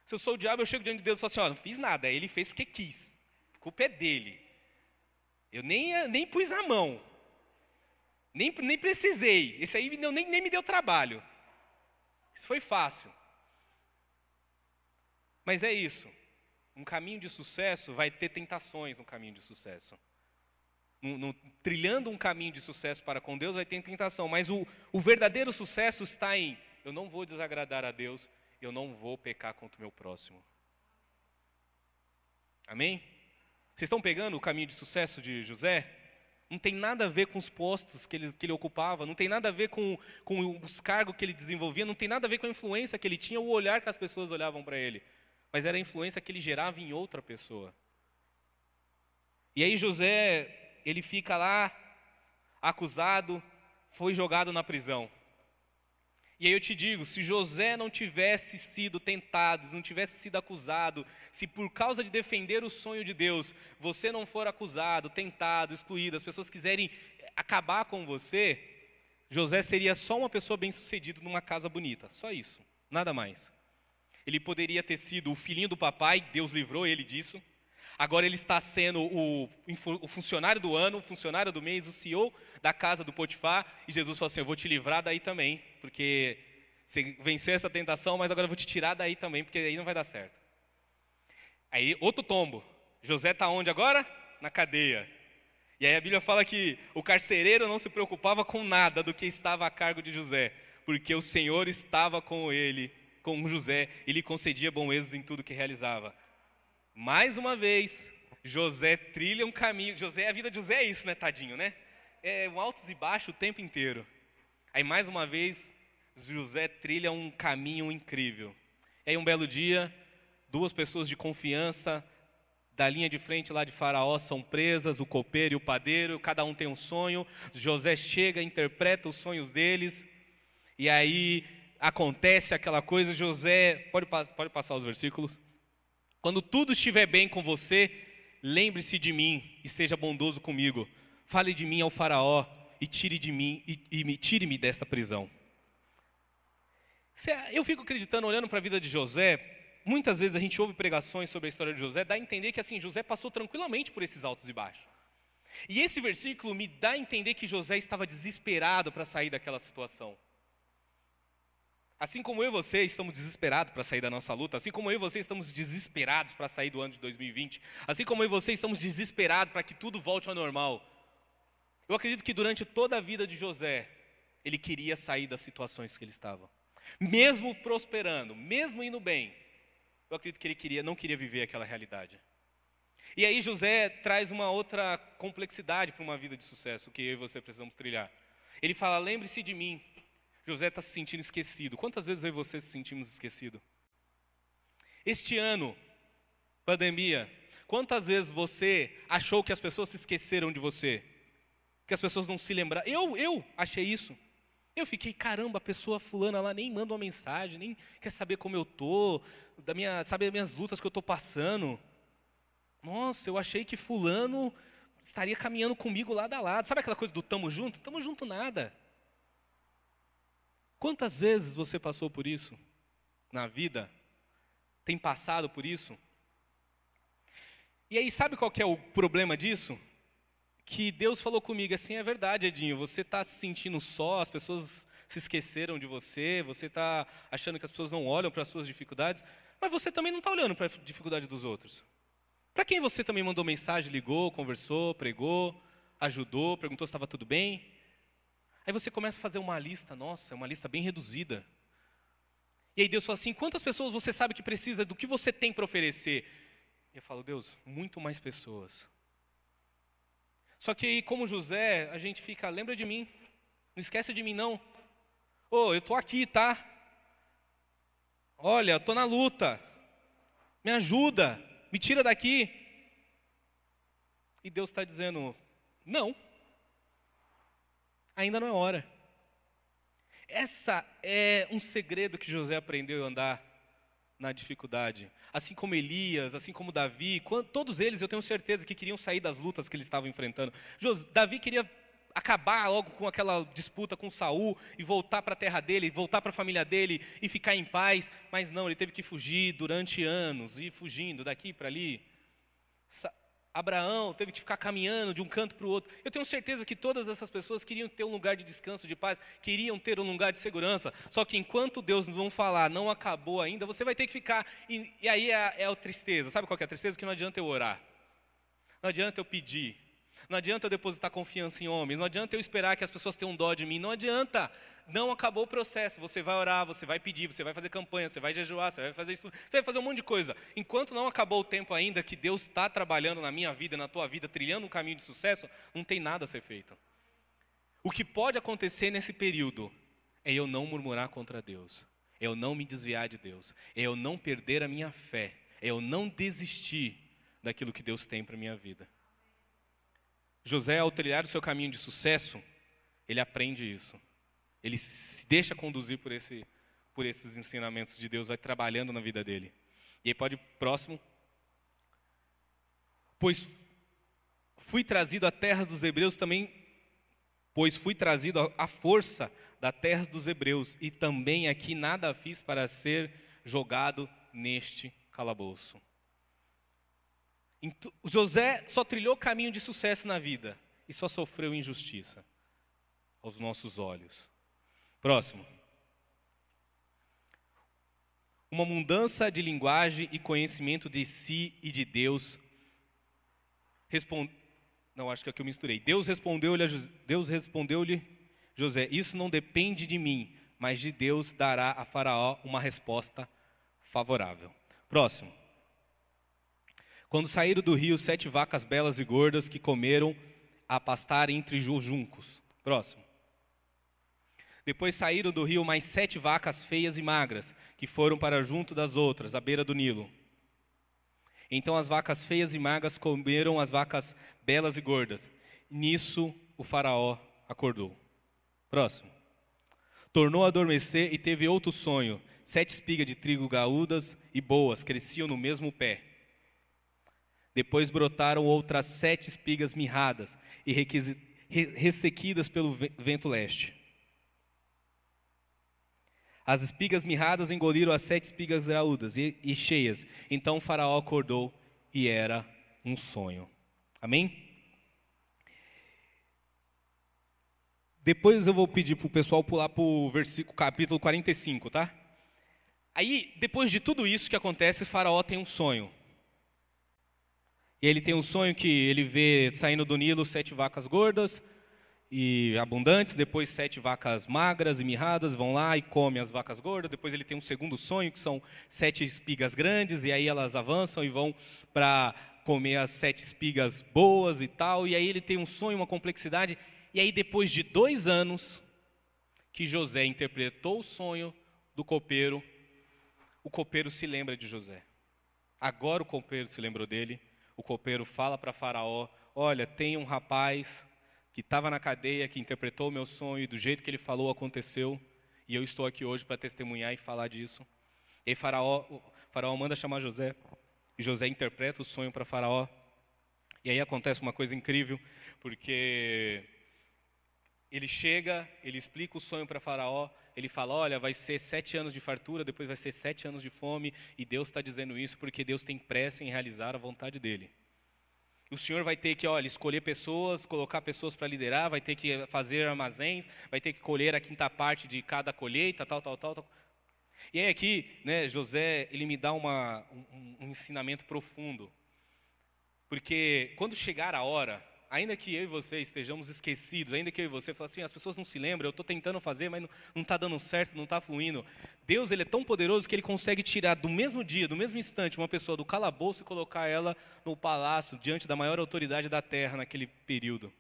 Se eu sou o diabo, eu chego diante de Deus e falo assim: ó, não fiz nada. Ele fez porque quis. A culpa é dele. Eu nem, nem pus a mão. Nem, nem precisei. Esse aí nem, nem me deu trabalho. Isso foi fácil. Mas é isso. Um caminho de sucesso vai ter tentações no caminho de sucesso no, no, trilhando um caminho de sucesso para com Deus, vai ter tentação. Mas o, o verdadeiro sucesso está em: eu não vou desagradar a Deus, eu não vou pecar contra o meu próximo. Amém? Vocês estão pegando o caminho de sucesso de José? Não tem nada a ver com os postos que ele, que ele ocupava, não tem nada a ver com, com os cargos que ele desenvolvia, não tem nada a ver com a influência que ele tinha, o olhar que as pessoas olhavam para ele. Mas era a influência que ele gerava em outra pessoa. E aí José ele fica lá acusado, foi jogado na prisão. E aí eu te digo, se José não tivesse sido tentado, não tivesse sido acusado, se por causa de defender o sonho de Deus, você não for acusado, tentado, excluído, as pessoas quiserem acabar com você, José seria só uma pessoa bem-sucedida numa casa bonita, só isso, nada mais. Ele poderia ter sido o filhinho do papai, Deus livrou ele disso. Agora ele está sendo o, o, funcionário do ano, o funcionário do mês, o CEO da casa do Potifar. E Jesus falou assim: Eu vou te livrar daí também, porque você venceu essa tentação, mas agora eu vou te tirar daí também, porque aí não vai dar certo. Aí, outro tombo. José está onde agora? Na cadeia. E aí a Bíblia fala que o carcereiro não se preocupava com nada do que estava a cargo de José, porque o Senhor estava com ele, com José, e lhe concedia bom êxito em tudo que realizava. Mais uma vez, José trilha um caminho. José, a vida de José é isso, né, tadinho, né? É um altos e baixos o tempo inteiro. Aí mais uma vez, José trilha um caminho incrível. E aí um belo dia, duas pessoas de confiança da linha de frente lá de Faraó são presas, o copeiro e o padeiro, cada um tem um sonho. José chega, interpreta os sonhos deles, e aí acontece aquela coisa. José, pode, pode passar os versículos. Quando tudo estiver bem com você, lembre-se de mim e seja bondoso comigo. Fale de mim ao faraó e tire de mim e, e me tire-me desta prisão. Eu fico acreditando, olhando para a vida de José, muitas vezes a gente ouve pregações sobre a história de José, dá a entender que assim, José passou tranquilamente por esses altos e baixos. E esse versículo me dá a entender que José estava desesperado para sair daquela situação. Assim como eu e você estamos desesperados para sair da nossa luta, assim como eu e você estamos desesperados para sair do ano de 2020, assim como eu e você estamos desesperados para que tudo volte ao normal, eu acredito que durante toda a vida de José, ele queria sair das situações que ele estava. Mesmo prosperando, mesmo indo bem, eu acredito que ele queria, não queria viver aquela realidade. E aí José traz uma outra complexidade para uma vida de sucesso que eu e você precisamos trilhar. Ele fala: lembre-se de mim. José está se sentindo esquecido. Quantas vezes eu e você se sentimos esquecidos? Este ano, pandemia, quantas vezes você achou que as pessoas se esqueceram de você? Que as pessoas não se lembraram? Eu, eu achei isso. Eu fiquei, caramba, a pessoa fulana lá nem manda uma mensagem, nem quer saber como eu tô, da minha, sabe as minhas lutas que eu estou passando. Nossa, eu achei que fulano estaria caminhando comigo lado a lado. Sabe aquela coisa do tamo junto? Tamo junto nada. Quantas vezes você passou por isso na vida? Tem passado por isso? E aí, sabe qual é o problema disso? Que Deus falou comigo assim, é verdade, Edinho, você está se sentindo só, as pessoas se esqueceram de você, você está achando que as pessoas não olham para as suas dificuldades, mas você também não está olhando para a dificuldade dos outros. Para quem você também mandou mensagem, ligou, conversou, pregou, ajudou, perguntou se estava tudo bem? Aí você começa a fazer uma lista, nossa, é uma lista bem reduzida. E aí Deus fala assim: quantas pessoas você sabe que precisa do que você tem para oferecer? E eu falo, Deus, muito mais pessoas. Só que aí, como José, a gente fica, lembra de mim, não esquece de mim não. Ô, oh, eu estou aqui, tá? Olha, estou na luta, me ajuda me tira daqui. E Deus está dizendo: não, ainda não é hora. Essa é um segredo que José aprendeu a andar na dificuldade. Assim como Elias, assim como Davi, todos eles eu tenho certeza que queriam sair das lutas que eles estavam enfrentando. Davi queria acabar logo com aquela disputa com Saul e voltar para a terra dele, voltar para a família dele e ficar em paz, mas não, ele teve que fugir durante anos, ir fugindo daqui para ali. Abraão teve que ficar caminhando de um canto para o outro. Eu tenho certeza que todas essas pessoas queriam ter um lugar de descanso, de paz, queriam ter um lugar de segurança. Só que enquanto Deus não falar, não acabou ainda, você vai ter que ficar. E, e aí é é a tristeza. Sabe qual é a tristeza? Que não adianta eu orar. Não adianta eu pedir. Não adianta eu depositar confiança em homens, não adianta eu esperar que as pessoas tenham dó de mim, não adianta. Não acabou o processo. Você vai orar, você vai pedir, você vai fazer campanha, você vai jejuar, você vai fazer isso, você vai fazer um monte de coisa. Enquanto não acabou o tempo ainda que Deus está trabalhando na minha vida, na tua vida, trilhando um caminho de sucesso, não tem nada a ser feito. O que pode acontecer nesse período é eu não murmurar contra Deus, é eu não me desviar de Deus, é eu não perder a minha fé, é eu não desistir daquilo que Deus tem para minha vida. José, ao trilhar o seu caminho de sucesso, ele aprende isso. Ele se deixa conduzir por, esse, por esses ensinamentos de Deus, vai trabalhando na vida dele. E aí pode próximo. Pois fui trazido à terra dos hebreus também, pois fui trazido à força da terra dos hebreus, e também aqui nada fiz para ser jogado neste calabouço. José só trilhou caminho de sucesso na vida e só sofreu injustiça aos nossos olhos. Próximo. Uma mudança de linguagem e conhecimento de si e de Deus. Respond... Não, acho que é que eu misturei. Deus respondeu-lhe, Deus respondeu-lhe, José, isso não depende de mim, mas de Deus dará a Faraó uma resposta favorável. Próximo. Quando saíram do rio, sete vacas belas e gordas que comeram a pastar entre os juncos. Próximo. Depois saíram do rio mais sete vacas feias e magras, que foram para junto das outras, à beira do Nilo. Então as vacas feias e magras comeram as vacas belas e gordas. Nisso o faraó acordou. Próximo. Tornou a adormecer e teve outro sonho. Sete espigas de trigo gaúdas e boas cresciam no mesmo pé. Depois brotaram outras sete espigas mirradas e ressequidas pelo vento leste. As espigas mirradas engoliram as sete espigas graúdas e, e cheias. Então faraó acordou e era um sonho. Amém? Depois eu vou pedir para o pessoal pular para o versículo, capítulo 45, tá? Aí, depois de tudo isso que acontece, Faraó tem um sonho. E ele tem um sonho que ele vê saindo do Nilo sete vacas gordas e abundantes, depois sete vacas magras e mirradas vão lá e comem as vacas gordas. Depois ele tem um segundo sonho que são sete espigas grandes e aí elas avançam e vão para comer as sete espigas boas e tal. E aí ele tem um sonho, uma complexidade. E aí depois de dois anos que José interpretou o sonho do copeiro, o copeiro se lembra de José. Agora o copeiro se lembrou dele. O copeiro fala para Faraó: Olha, tem um rapaz que estava na cadeia, que interpretou o meu sonho e do jeito que ele falou aconteceu. E eu estou aqui hoje para testemunhar e falar disso. E Faraó manda chamar José. E José interpreta o sonho para Faraó. E aí acontece uma coisa incrível, porque ele chega, ele explica o sonho para Faraó, ele fala: Olha, vai ser sete anos de fartura, depois vai ser sete anos de fome, e Deus está dizendo isso porque Deus tem pressa em realizar a vontade dele. O Senhor vai ter que, olha, escolher pessoas, colocar pessoas para liderar, vai ter que fazer armazéns, vai ter que colher a quinta parte de cada colheita, tal, tal, tal. tal. E aí aqui, né, José, ele me dá uma, um, um ensinamento profundo. Porque quando chegar a hora, ainda que eu e você estejamos esquecidos, ainda que eu e você falem assim, as pessoas não se lembram, eu estou tentando fazer, mas não está dando certo, não está fluindo. Deus ele é tão poderoso que ele consegue tirar do mesmo dia, do mesmo instante, uma pessoa do calabouço e colocar ela no palácio, diante da maior autoridade da terra naquele período.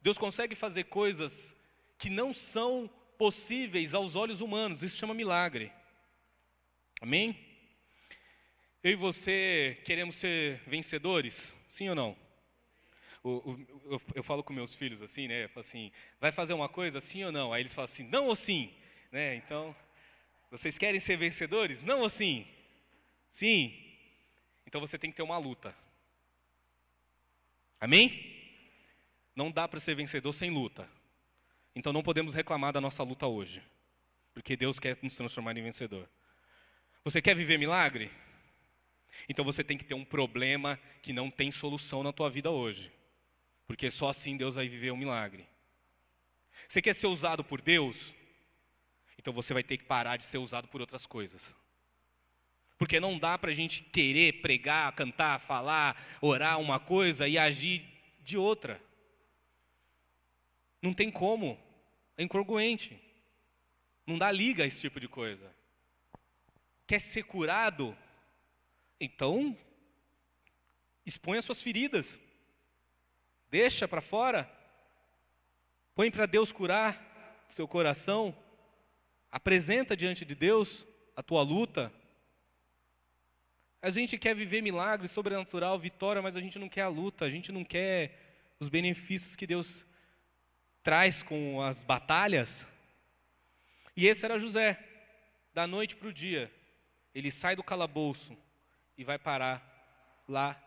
Deus consegue fazer coisas que não são possíveis aos olhos humanos, isso chama milagre. Amém? Eu e você queremos ser vencedores? Sim ou não? Eu, eu, falo com meus filhos assim, né? Eu falo assim, vai fazer uma coisa, sim ou não? Aí eles falam assim, não ou sim? Né? Então, vocês querem ser vencedores? Não ou sim? Sim. Então você tem que ter uma luta. Amém? Não dá para ser vencedor sem luta. Então não podemos reclamar da nossa luta hoje. Porque Deus quer nos transformar em vencedor. Você quer viver milagre? Então você tem que ter um problema que não tem solução na tua vida hoje. Porque só assim Deus vai viver um milagre. Você quer ser usado por Deus? Então você vai ter que parar de ser usado por outras coisas. Porque não dá para a gente querer pregar, cantar, falar, orar uma coisa e agir de outra. Não tem como. É incongruente. Não dá liga a esse tipo de coisa. Quer ser curado? Então, expõe as suas feridas. Deixa para fora. Põe para Deus curar o seu coração. Apresenta diante de Deus a tua luta. A gente quer viver milagre sobrenatural, vitória, mas a gente não quer a luta, a gente não quer os benefícios que Deus traz com as batalhas. E esse era José, da noite para o dia. Ele sai do calabouço e vai parar lá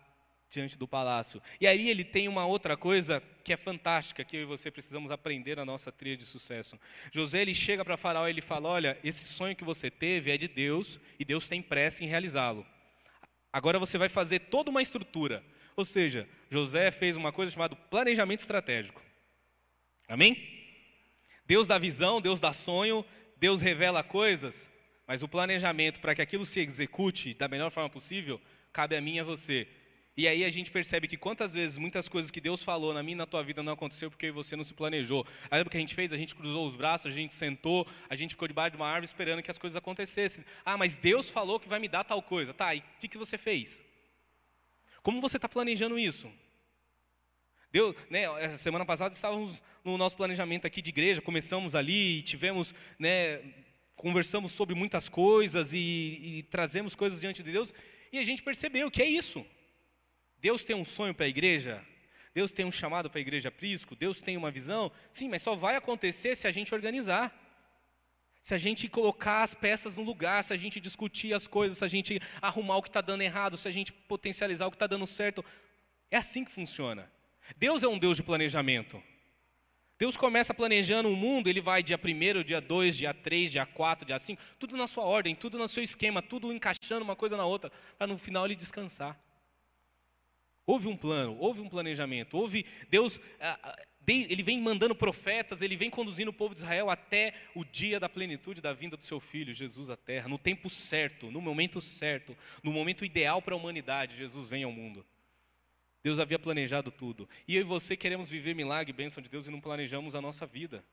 diante do palácio. E aí ele tem uma outra coisa que é fantástica, que eu e você precisamos aprender na nossa trilha de sucesso. José ele chega para Faraó e ele fala: "Olha, esse sonho que você teve é de Deus e Deus tem pressa em realizá-lo. Agora você vai fazer toda uma estrutura. Ou seja, José fez uma coisa chamada planejamento estratégico. Amém? Deus dá visão, Deus dá sonho, Deus revela coisas, mas o planejamento para que aquilo se execute da melhor forma possível cabe a mim e a você. E aí a gente percebe que quantas vezes muitas coisas que Deus falou na minha e na tua vida não aconteceu porque você não se planejou. Aí o que a gente fez? A gente cruzou os braços, a gente sentou, a gente ficou debaixo de uma árvore esperando que as coisas acontecessem. Ah, mas Deus falou que vai me dar tal coisa. Tá, e o que, que você fez? Como você está planejando isso? Deu, né, semana passada estávamos no nosso planejamento aqui de igreja, começamos ali, tivemos, né, conversamos sobre muitas coisas e, e trazemos coisas diante de Deus, e a gente percebeu que é isso. Deus tem um sonho para a igreja? Deus tem um chamado para a igreja Prisco? Deus tem uma visão? Sim, mas só vai acontecer se a gente organizar. Se a gente colocar as peças no lugar, se a gente discutir as coisas, se a gente arrumar o que está dando errado, se a gente potencializar o que está dando certo. É assim que funciona. Deus é um Deus de planejamento. Deus começa planejando o um mundo, ele vai dia 1, dia 2, dia 3, dia 4, dia 5, tudo na sua ordem, tudo no seu esquema, tudo encaixando uma coisa na outra, para no final ele descansar. Houve um plano, houve um planejamento, houve Deus, ele vem mandando profetas, ele vem conduzindo o povo de Israel até o dia da plenitude da vinda do seu filho, Jesus à terra, no tempo certo, no momento certo, no momento ideal para a humanidade, Jesus vem ao mundo. Deus havia planejado tudo. E eu e você queremos viver milagre, bênção de Deus e não planejamos a nossa vida.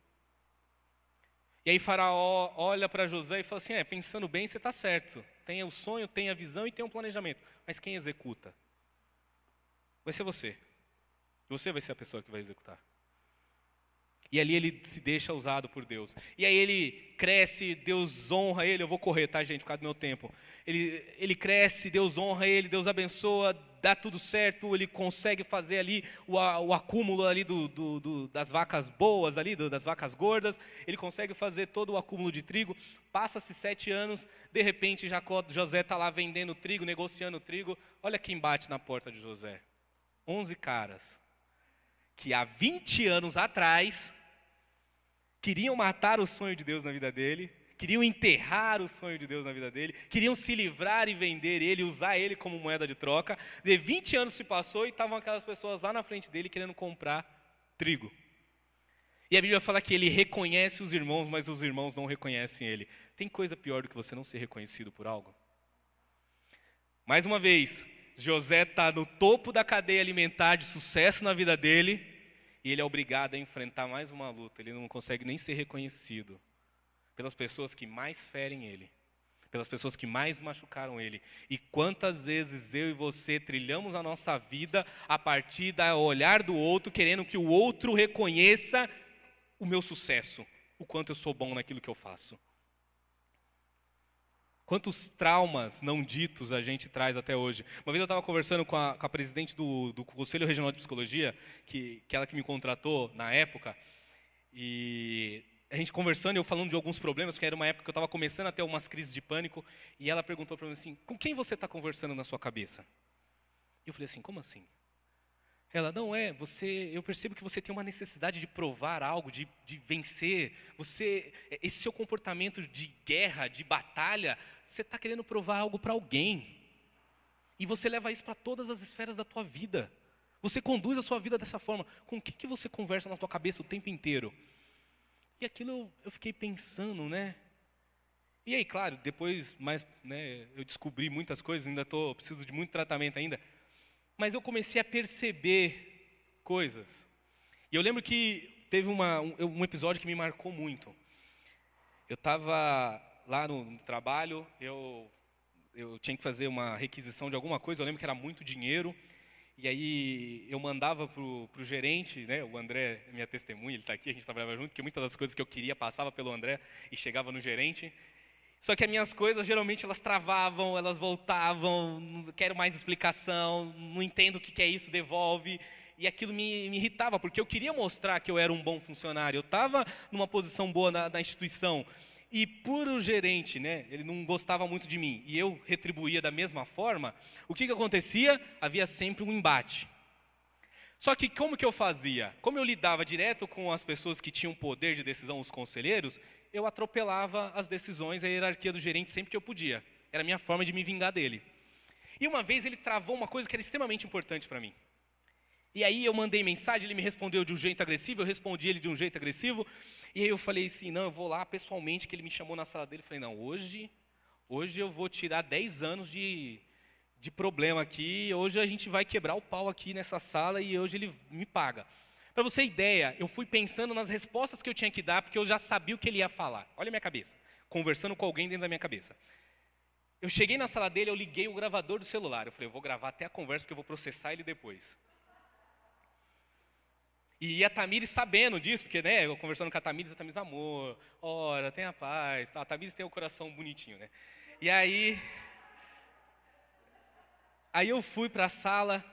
E aí Faraó olha para José e fala assim: é, pensando bem, você está certo. Tem o sonho, tem a visão e tem um planejamento. Mas quem executa? Vai ser você. Você vai ser a pessoa que vai executar. E ali ele se deixa usado por Deus. E aí ele cresce, Deus honra ele. Eu vou correr, tá, gente, por causa do meu tempo. Ele, ele cresce, Deus honra ele, Deus abençoa, dá tudo certo. Ele consegue fazer ali o, o acúmulo ali do, do, do, das vacas boas, ali, das vacas gordas. Ele consegue fazer todo o acúmulo de trigo. Passa-se sete anos, de repente Jacó, José está lá vendendo trigo, negociando trigo. Olha quem bate na porta de José. Onze caras que há 20 anos atrás queriam matar o sonho de Deus na vida dele, queriam enterrar o sonho de Deus na vida dele, queriam se livrar e vender ele, usar ele como moeda de troca. De 20 anos se passou e estavam aquelas pessoas lá na frente dele querendo comprar trigo. E a Bíblia fala que ele reconhece os irmãos, mas os irmãos não reconhecem ele. Tem coisa pior do que você não ser reconhecido por algo? Mais uma vez, José está no topo da cadeia alimentar de sucesso na vida dele, e ele é obrigado a enfrentar mais uma luta. Ele não consegue nem ser reconhecido pelas pessoas que mais ferem ele, pelas pessoas que mais machucaram ele. E quantas vezes eu e você trilhamos a nossa vida a partir do olhar do outro, querendo que o outro reconheça o meu sucesso, o quanto eu sou bom naquilo que eu faço. Quantos traumas não ditos a gente traz até hoje? Uma vez eu estava conversando com a, com a presidente do, do, Conselho Regional de Psicologia, que, que ela que me contratou na época, e a gente conversando, eu falando de alguns problemas, que era uma época que eu estava começando a ter umas crises de pânico, e ela perguntou para mim assim: com quem você está conversando na sua cabeça? E eu falei assim: como assim? Ela, não é, você, eu percebo que você tem uma necessidade de provar algo, de, de vencer. Você, esse seu comportamento de guerra, de batalha, você está querendo provar algo para alguém. E você leva isso para todas as esferas da tua vida. Você conduz a sua vida dessa forma. Com o que, que você conversa na tua cabeça o tempo inteiro? E aquilo eu, eu fiquei pensando, né? E aí, claro, depois mais, né, eu descobri muitas coisas, ainda tô, preciso de muito tratamento ainda mas eu comecei a perceber coisas. E eu lembro que teve uma, um, um episódio que me marcou muito. Eu estava lá no, no trabalho, eu, eu tinha que fazer uma requisição de alguma coisa, eu lembro que era muito dinheiro, e aí eu mandava para o gerente, né, o André é minha testemunha, ele está aqui, a gente trabalhava junto, porque muitas das coisas que eu queria passava pelo André e chegava no gerente. Só que as minhas coisas, geralmente, elas travavam, elas voltavam, não quero mais explicação, não entendo o que é isso, devolve. E aquilo me, me irritava, porque eu queria mostrar que eu era um bom funcionário. Eu estava numa posição boa na, na instituição. E por o gerente, né, ele não gostava muito de mim, e eu retribuía da mesma forma, o que, que acontecia? Havia sempre um embate. Só que como que eu fazia? Como eu lidava direto com as pessoas que tinham poder de decisão, os conselheiros, eu atropelava as decisões, a hierarquia do gerente sempre que eu podia. Era a minha forma de me vingar dele. E uma vez ele travou uma coisa que era extremamente importante para mim. E aí eu mandei mensagem, ele me respondeu de um jeito agressivo, eu respondi ele de um jeito agressivo. E aí eu falei assim, não, eu vou lá pessoalmente, que ele me chamou na sala dele. Eu falei, não, hoje, hoje eu vou tirar 10 anos de, de problema aqui, hoje a gente vai quebrar o pau aqui nessa sala e hoje ele me paga. Para você ter ideia, eu fui pensando nas respostas que eu tinha que dar, porque eu já sabia o que ele ia falar. Olha a minha cabeça, conversando com alguém dentro da minha cabeça. Eu cheguei na sala dele, eu liguei o gravador do celular. Eu falei, eu vou gravar até a conversa, porque eu vou processar ele depois. E a Tamires sabendo disso, porque né, eu conversando com a Tamires, a Tamires, amor, ora, tenha paz. A Tamires tem o coração bonitinho, né? E aí, aí eu fui para a sala,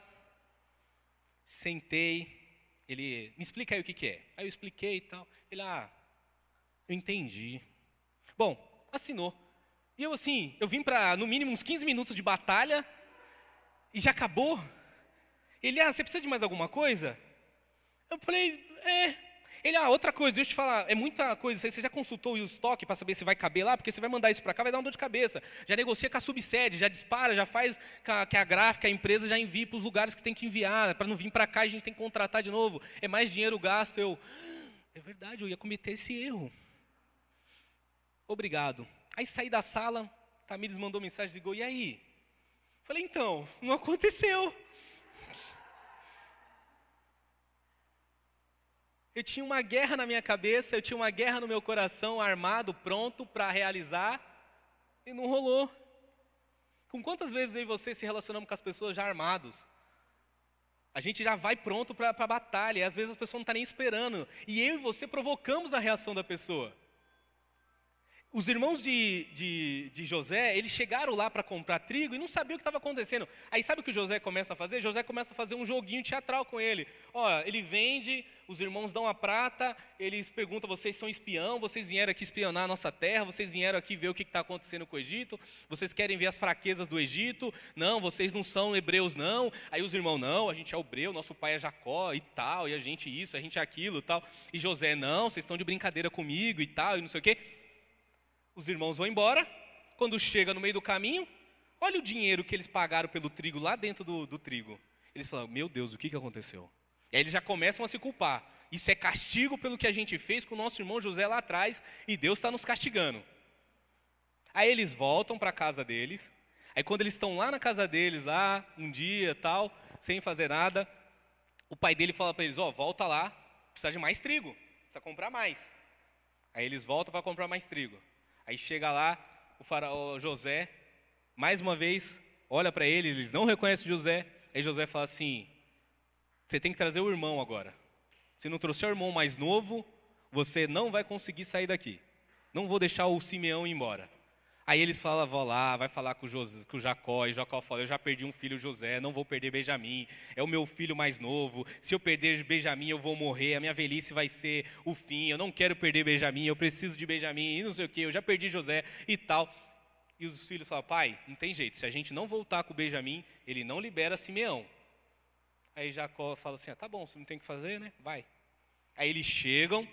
sentei, ele, me explica aí o que, que é. Aí eu expliquei e tal. Ele, ah, eu entendi. Bom, assinou. E eu assim, eu vim para no mínimo uns 15 minutos de batalha e já acabou. Ele, ah, você precisa de mais alguma coisa? Eu falei, é. Ele, ah, outra coisa, deixa eu te falar, é muita coisa. Você já consultou o estoque para saber se vai caber lá? Porque você vai mandar isso para cá, vai dar uma dor de cabeça. Já negocia com a subsede, já dispara, já faz que a, gráfica, a empresa já envie para os lugares que tem que enviar, para não vir para cá a gente tem que contratar de novo. É mais dinheiro gasto. Eu, é verdade, eu ia cometer esse erro. Obrigado. Aí saí da sala, Tamires mandou mensagem, ligou, e aí? Falei, então, não aconteceu. Eu tinha uma guerra na minha cabeça, eu tinha uma guerra no meu coração, armado, pronto para realizar, e não rolou. Com quantas vezes eu e você se relacionamos com as pessoas já armados? A gente já vai pronto para a batalha, e às vezes a pessoa não está nem esperando. E eu e você provocamos a reação da pessoa. Os irmãos de, de, de, José, eles chegaram lá para comprar trigo e não sabiam o que estava acontecendo. Aí sabe o que o José começa a fazer? José começa a fazer um joguinho teatral com ele. Ó, ele vende, os irmãos dão a prata, eles perguntam: vocês são espião? Vocês vieram aqui espionar a nossa terra? Vocês vieram aqui ver o que está acontecendo com o Egito? Vocês querem ver as fraquezas do Egito? Não, vocês não são hebreus, não. Aí os irmãos: não, a gente é hebreu, nosso pai é Jacó e tal, e a gente isso, a gente é aquilo e tal. E José: não, vocês estão de brincadeira comigo e tal, e não sei o quê. Os irmãos vão embora. Quando chega no meio do caminho, olha o dinheiro que eles pagaram pelo trigo lá dentro do, do trigo. Eles falam: Meu Deus, o que, que aconteceu? E aí eles já começam a se culpar. Isso é castigo pelo que a gente fez com o nosso irmão José lá atrás e Deus está nos castigando. Aí eles voltam para a casa deles. Aí quando eles estão lá na casa deles, lá um dia tal, sem fazer nada, o pai dele fala para eles: Ó, oh, volta lá, precisa de mais trigo, precisa comprar mais. Aí eles voltam para comprar mais trigo. Aí chega lá o faraó José, mais uma vez, olha para ele, eles não reconhecem José. Aí José fala assim: Você tem que trazer o irmão agora. Se não trouxer o irmão mais novo, você não vai conseguir sair daqui. Não vou deixar o Simeão ir embora. Aí eles falam, vou lá, vai falar com, José, com Jacó, e Jacó fala, eu já perdi um filho José, não vou perder Benjamim, é o meu filho mais novo, se eu perder Benjamim eu vou morrer, a minha velhice vai ser o fim, eu não quero perder Benjamim, eu preciso de Benjamim, e não sei o que, eu já perdi José e tal. E os filhos falam, pai, não tem jeito, se a gente não voltar com Benjamim, ele não libera Simeão. Aí Jacó fala assim, ah, tá bom, você não tem que fazer, né, vai. Aí eles chegam,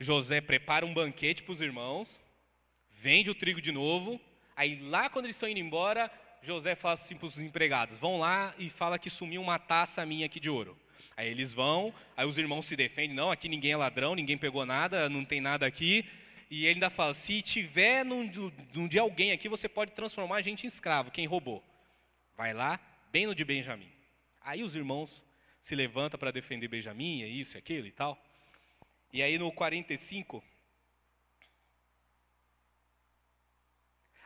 José prepara um banquete para os irmãos, vende o trigo de novo. Aí lá quando eles estão indo embora, José fala assim para os empregados: vão lá e fala que sumiu uma taça minha aqui de ouro. Aí eles vão, aí os irmãos se defendem: não, aqui ninguém é ladrão, ninguém pegou nada, não tem nada aqui. E ele ainda fala: se tiver num, num de alguém aqui, você pode transformar a gente em escravo, quem roubou. Vai lá, bem no de Benjamim. Aí os irmãos se levantam para defender Benjamim, é isso, é aquilo e tal. E aí no 45,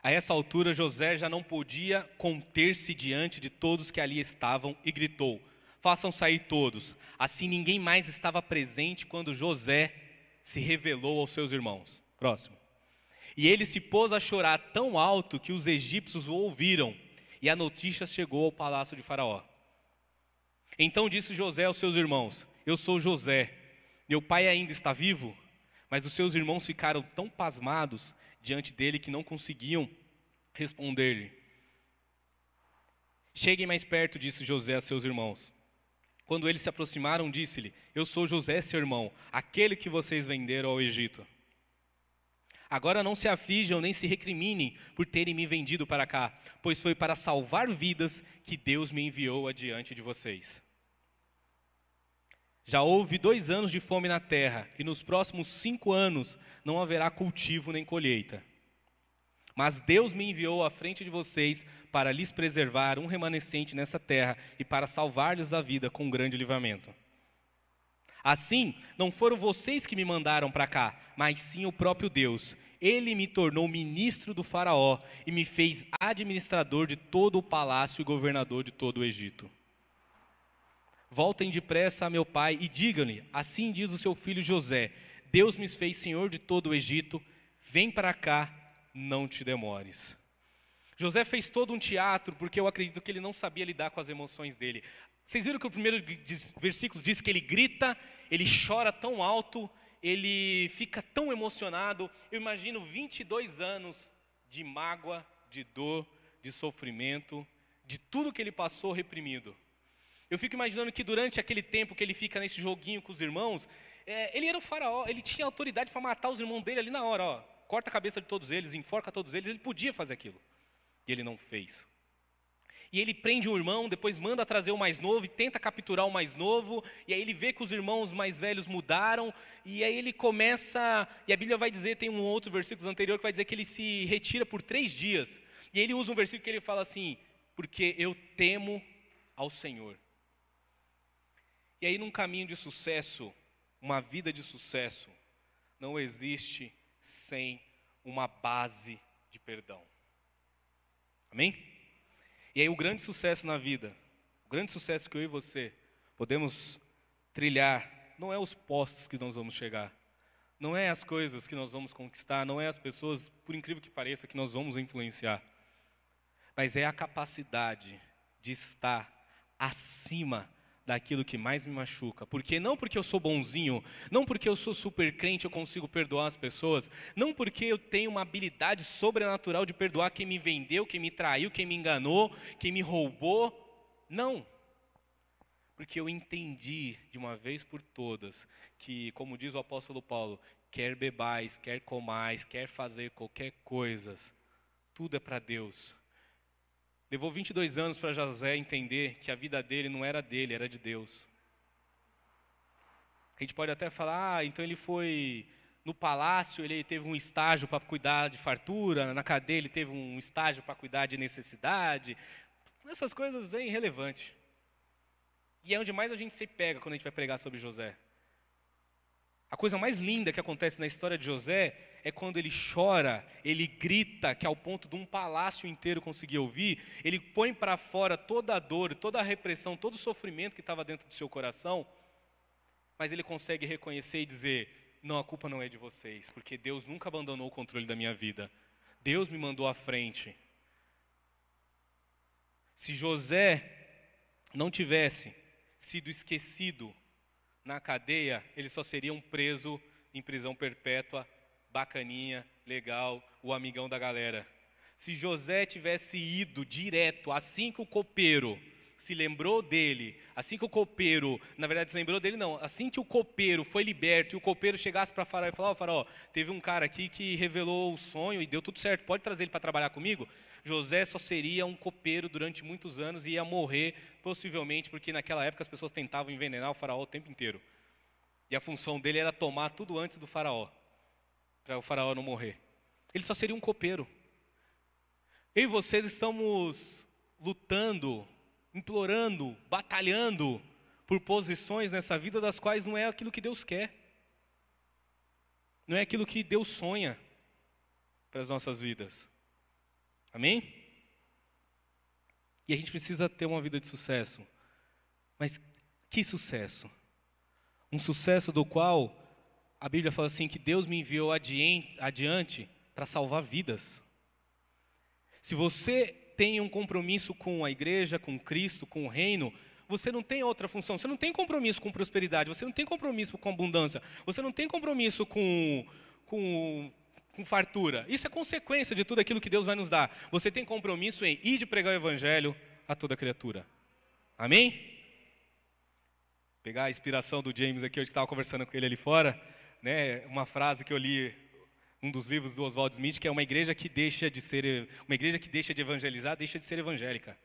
A essa altura, José já não podia conter-se diante de todos que ali estavam e gritou: Façam sair todos. Assim ninguém mais estava presente quando José se revelou aos seus irmãos. Próximo. E ele se pôs a chorar tão alto que os egípcios o ouviram, e a notícia chegou ao palácio de Faraó. Então disse José aos seus irmãos: Eu sou José, meu pai ainda está vivo? Mas os seus irmãos ficaram tão pasmados diante dele que não conseguiam responder-lhe. Cheguem mais perto, disse José a seus irmãos. Quando eles se aproximaram, disse-lhe: Eu sou José, seu irmão, aquele que vocês venderam ao Egito. Agora não se aflijam nem se recriminem por terem me vendido para cá, pois foi para salvar vidas que Deus me enviou adiante de vocês. Já houve dois anos de fome na terra, e nos próximos cinco anos não haverá cultivo nem colheita. Mas Deus me enviou à frente de vocês para lhes preservar um remanescente nessa terra e para salvar-lhes a vida com um grande livramento. Assim, não foram vocês que me mandaram para cá, mas sim o próprio Deus. Ele me tornou ministro do Faraó e me fez administrador de todo o palácio e governador de todo o Egito. Voltem depressa a meu pai e digam-lhe: Assim diz o seu filho José: Deus me fez senhor de todo o Egito. Vem para cá, não te demores. José fez todo um teatro porque eu acredito que ele não sabia lidar com as emoções dele. Vocês viram que o primeiro versículo diz que ele grita, ele chora tão alto, ele fica tão emocionado. Eu imagino 22 anos de mágoa, de dor, de sofrimento, de tudo que ele passou reprimido. Eu fico imaginando que durante aquele tempo que ele fica nesse joguinho com os irmãos, é, ele era o faraó, ele tinha autoridade para matar os irmãos dele ali na hora, ó. Corta a cabeça de todos eles, enforca todos eles, ele podia fazer aquilo. E ele não fez. E ele prende um irmão, depois manda trazer o mais novo e tenta capturar o mais novo, e aí ele vê que os irmãos mais velhos mudaram, e aí ele começa, e a Bíblia vai dizer, tem um outro versículo anterior que vai dizer que ele se retira por três dias. E ele usa um versículo que ele fala assim, porque eu temo ao Senhor. E aí, num caminho de sucesso, uma vida de sucesso, não existe sem uma base de perdão. Amém? E aí, o grande sucesso na vida, o grande sucesso que eu e você podemos trilhar, não é os postos que nós vamos chegar, não é as coisas que nós vamos conquistar, não é as pessoas, por incrível que pareça, que nós vamos influenciar, mas é a capacidade de estar acima daquilo que mais me machuca. Porque não porque eu sou bonzinho, não porque eu sou super crente eu consigo perdoar as pessoas, não porque eu tenho uma habilidade sobrenatural de perdoar quem me vendeu, quem me traiu, quem me enganou, quem me roubou. Não. Porque eu entendi de uma vez por todas que, como diz o apóstolo Paulo, quer bebais, quer comais, quer fazer qualquer coisa, tudo é para Deus Levou 22 anos para José entender que a vida dele não era dele, era de Deus. A gente pode até falar, ah, então ele foi no palácio, ele teve um estágio para cuidar de fartura, na cadeia ele teve um estágio para cuidar de necessidade. Essas coisas é irrelevante. E é onde mais a gente se pega quando a gente vai pregar sobre José. A coisa mais linda que acontece na história de José é quando ele chora, ele grita, que ao ponto de um palácio inteiro conseguir ouvir, ele põe para fora toda a dor, toda a repressão, todo o sofrimento que estava dentro do seu coração, mas ele consegue reconhecer e dizer: Não, a culpa não é de vocês, porque Deus nunca abandonou o controle da minha vida, Deus me mandou à frente. Se José não tivesse sido esquecido na cadeia, ele só seria um preso em prisão perpétua bacaninha, legal, o amigão da galera. Se José tivesse ido direto, assim que o copeiro se lembrou dele, assim que o copeiro, na verdade se lembrou dele não, assim que o copeiro foi liberto e o copeiro chegasse para Faraó e falou, ó oh, Faraó, teve um cara aqui que revelou o sonho e deu tudo certo, pode trazer ele para trabalhar comigo? José só seria um copeiro durante muitos anos e ia morrer, possivelmente, porque naquela época as pessoas tentavam envenenar o faraó o tempo inteiro. E a função dele era tomar tudo antes do faraó para o faraó não morrer. Ele só seria um copeiro. Eu e vocês estamos lutando, implorando, batalhando por posições nessa vida das quais não é aquilo que Deus quer. Não é aquilo que Deus sonha para as nossas vidas. Amém? E a gente precisa ter uma vida de sucesso. Mas que sucesso? Um sucesso do qual a Bíblia fala assim que Deus me enviou adiante para salvar vidas. Se você tem um compromisso com a igreja, com Cristo, com o reino, você não tem outra função. Você não tem compromisso com prosperidade, você não tem compromisso com abundância, você não tem compromisso com, com, com fartura. Isso é consequência de tudo aquilo que Deus vai nos dar. Você tem compromisso em ir de pregar o evangelho a toda criatura. Amém? Pegar a inspiração do James aqui, hoje que estava conversando com ele ali fora né, uma frase que eu li um dos livros do Oswald Smith, que é uma igreja que deixa de ser uma igreja que deixa de evangelizar, deixa de ser evangélica.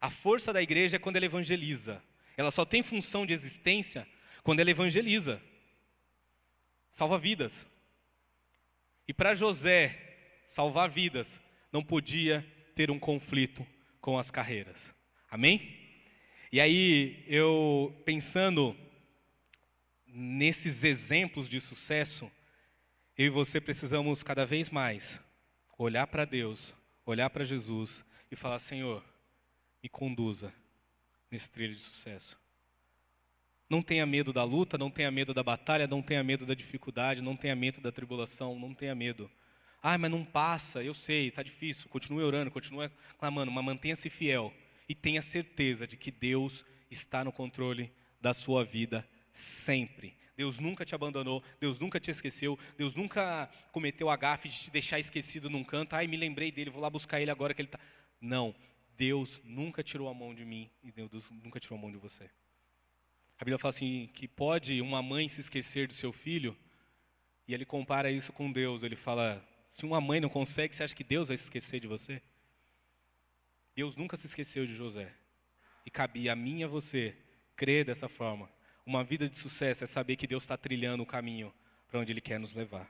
A força da igreja é quando ela evangeliza. Ela só tem função de existência quando ela evangeliza. Salva vidas. E para José salvar vidas, não podia ter um conflito com as carreiras. Amém? E aí, eu pensando nesses exemplos de sucesso, eu e você precisamos cada vez mais olhar para Deus, olhar para Jesus e falar: Senhor, me conduza nesse trilho de sucesso. Não tenha medo da luta, não tenha medo da batalha, não tenha medo da dificuldade, não tenha medo da tribulação, não tenha medo. Ah, mas não passa, eu sei, está difícil. Continue orando, continue clamando, mas mantenha-se fiel e tenha certeza de que Deus está no controle da sua vida sempre. Deus nunca te abandonou, Deus nunca te esqueceu, Deus nunca cometeu a gafe de te deixar esquecido num canto. Ai, me lembrei dele, vou lá buscar ele agora que ele está. Não. Deus nunca tirou a mão de mim e Deus nunca tirou a mão de você. A Bíblia fala assim que pode uma mãe se esquecer do seu filho, e ele compara isso com Deus. Ele fala: se uma mãe não consegue, você acha que Deus vai se esquecer de você? Deus nunca se esqueceu de José. E cabia a mim e a você crer dessa forma. Uma vida de sucesso é saber que Deus está trilhando o caminho para onde Ele quer nos levar.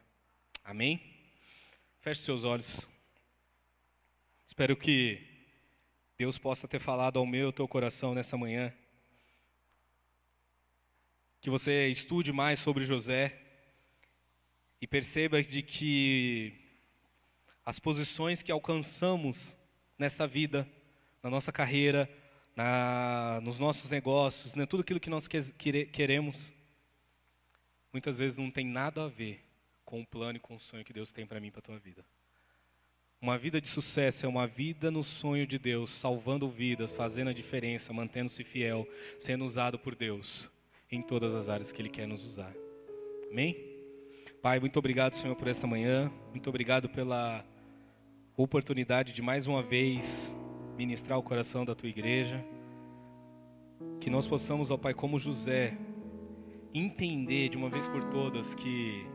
Amém? Feche seus olhos. Espero que Deus possa ter falado ao meu teu coração nessa manhã. Que você estude mais sobre José e perceba de que as posições que alcançamos nessa vida, na nossa carreira, na, nos nossos negócios, né, tudo aquilo que nós que, queremos, muitas vezes não tem nada a ver com o plano e com o sonho que Deus tem para mim e para a tua vida. Uma vida de sucesso é uma vida no sonho de Deus, salvando vidas, fazendo a diferença, mantendo-se fiel, sendo usado por Deus em todas as áreas que Ele quer nos usar. Amém? Pai, muito obrigado, Senhor, por esta manhã. Muito obrigado pela oportunidade de mais uma vez ministrar o coração da tua igreja. Que nós possamos, ó Pai, como José, entender de uma vez por todas que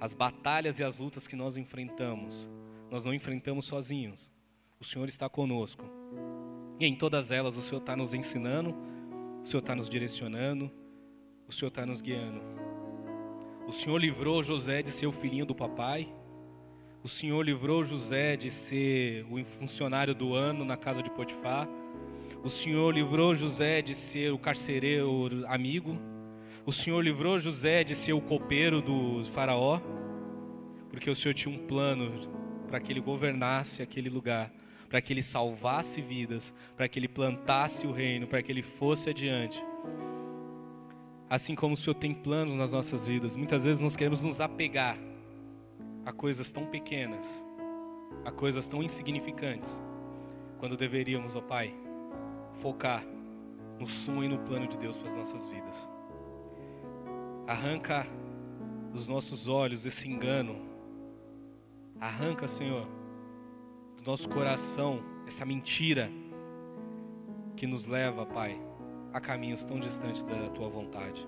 as batalhas e as lutas que nós enfrentamos, nós não enfrentamos sozinhos. O Senhor está conosco. E em todas elas o Senhor está nos ensinando, o Senhor está nos direcionando, o Senhor está nos guiando. O Senhor livrou José de ser o filhinho do papai. O Senhor livrou José de ser o funcionário do ano na casa de Potifar. O Senhor livrou José de ser o carcereiro amigo. O Senhor livrou José de ser o copeiro do faraó. Porque o Senhor tinha um plano para que ele governasse aquele lugar, para que ele salvasse vidas, para que ele plantasse o reino, para que ele fosse adiante. Assim como o Senhor tem planos nas nossas vidas, muitas vezes nós queremos nos apegar a coisas tão pequenas, a coisas tão insignificantes, quando deveríamos, ó Pai, focar no sonho e no plano de Deus para as nossas vidas. Arranca dos nossos olhos esse engano, arranca, Senhor, do nosso coração essa mentira que nos leva, Pai, a caminhos tão distantes da tua vontade.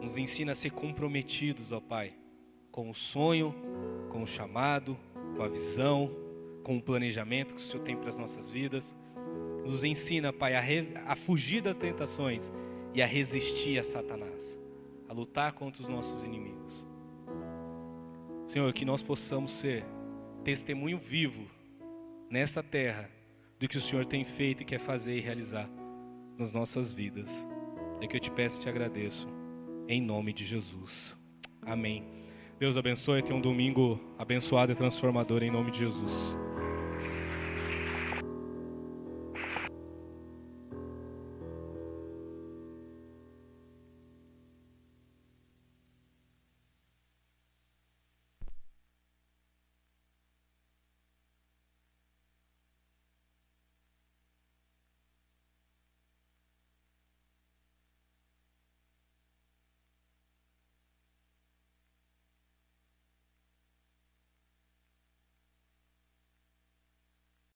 Nos ensina a ser comprometidos, ó Pai, com o sonho, com o chamado, com a visão, com o planejamento que o Senhor tem para as nossas vidas. Nos ensina, Pai, a, re, a fugir das tentações e a resistir a Satanás, a lutar contra os nossos inimigos. Senhor, que nós possamos ser testemunho vivo nesta terra do que o Senhor tem feito e quer fazer e realizar nas nossas vidas. É que eu te peço e te agradeço, em nome de Jesus. Amém. Deus abençoe. Tenha um domingo abençoado e transformador em nome de Jesus.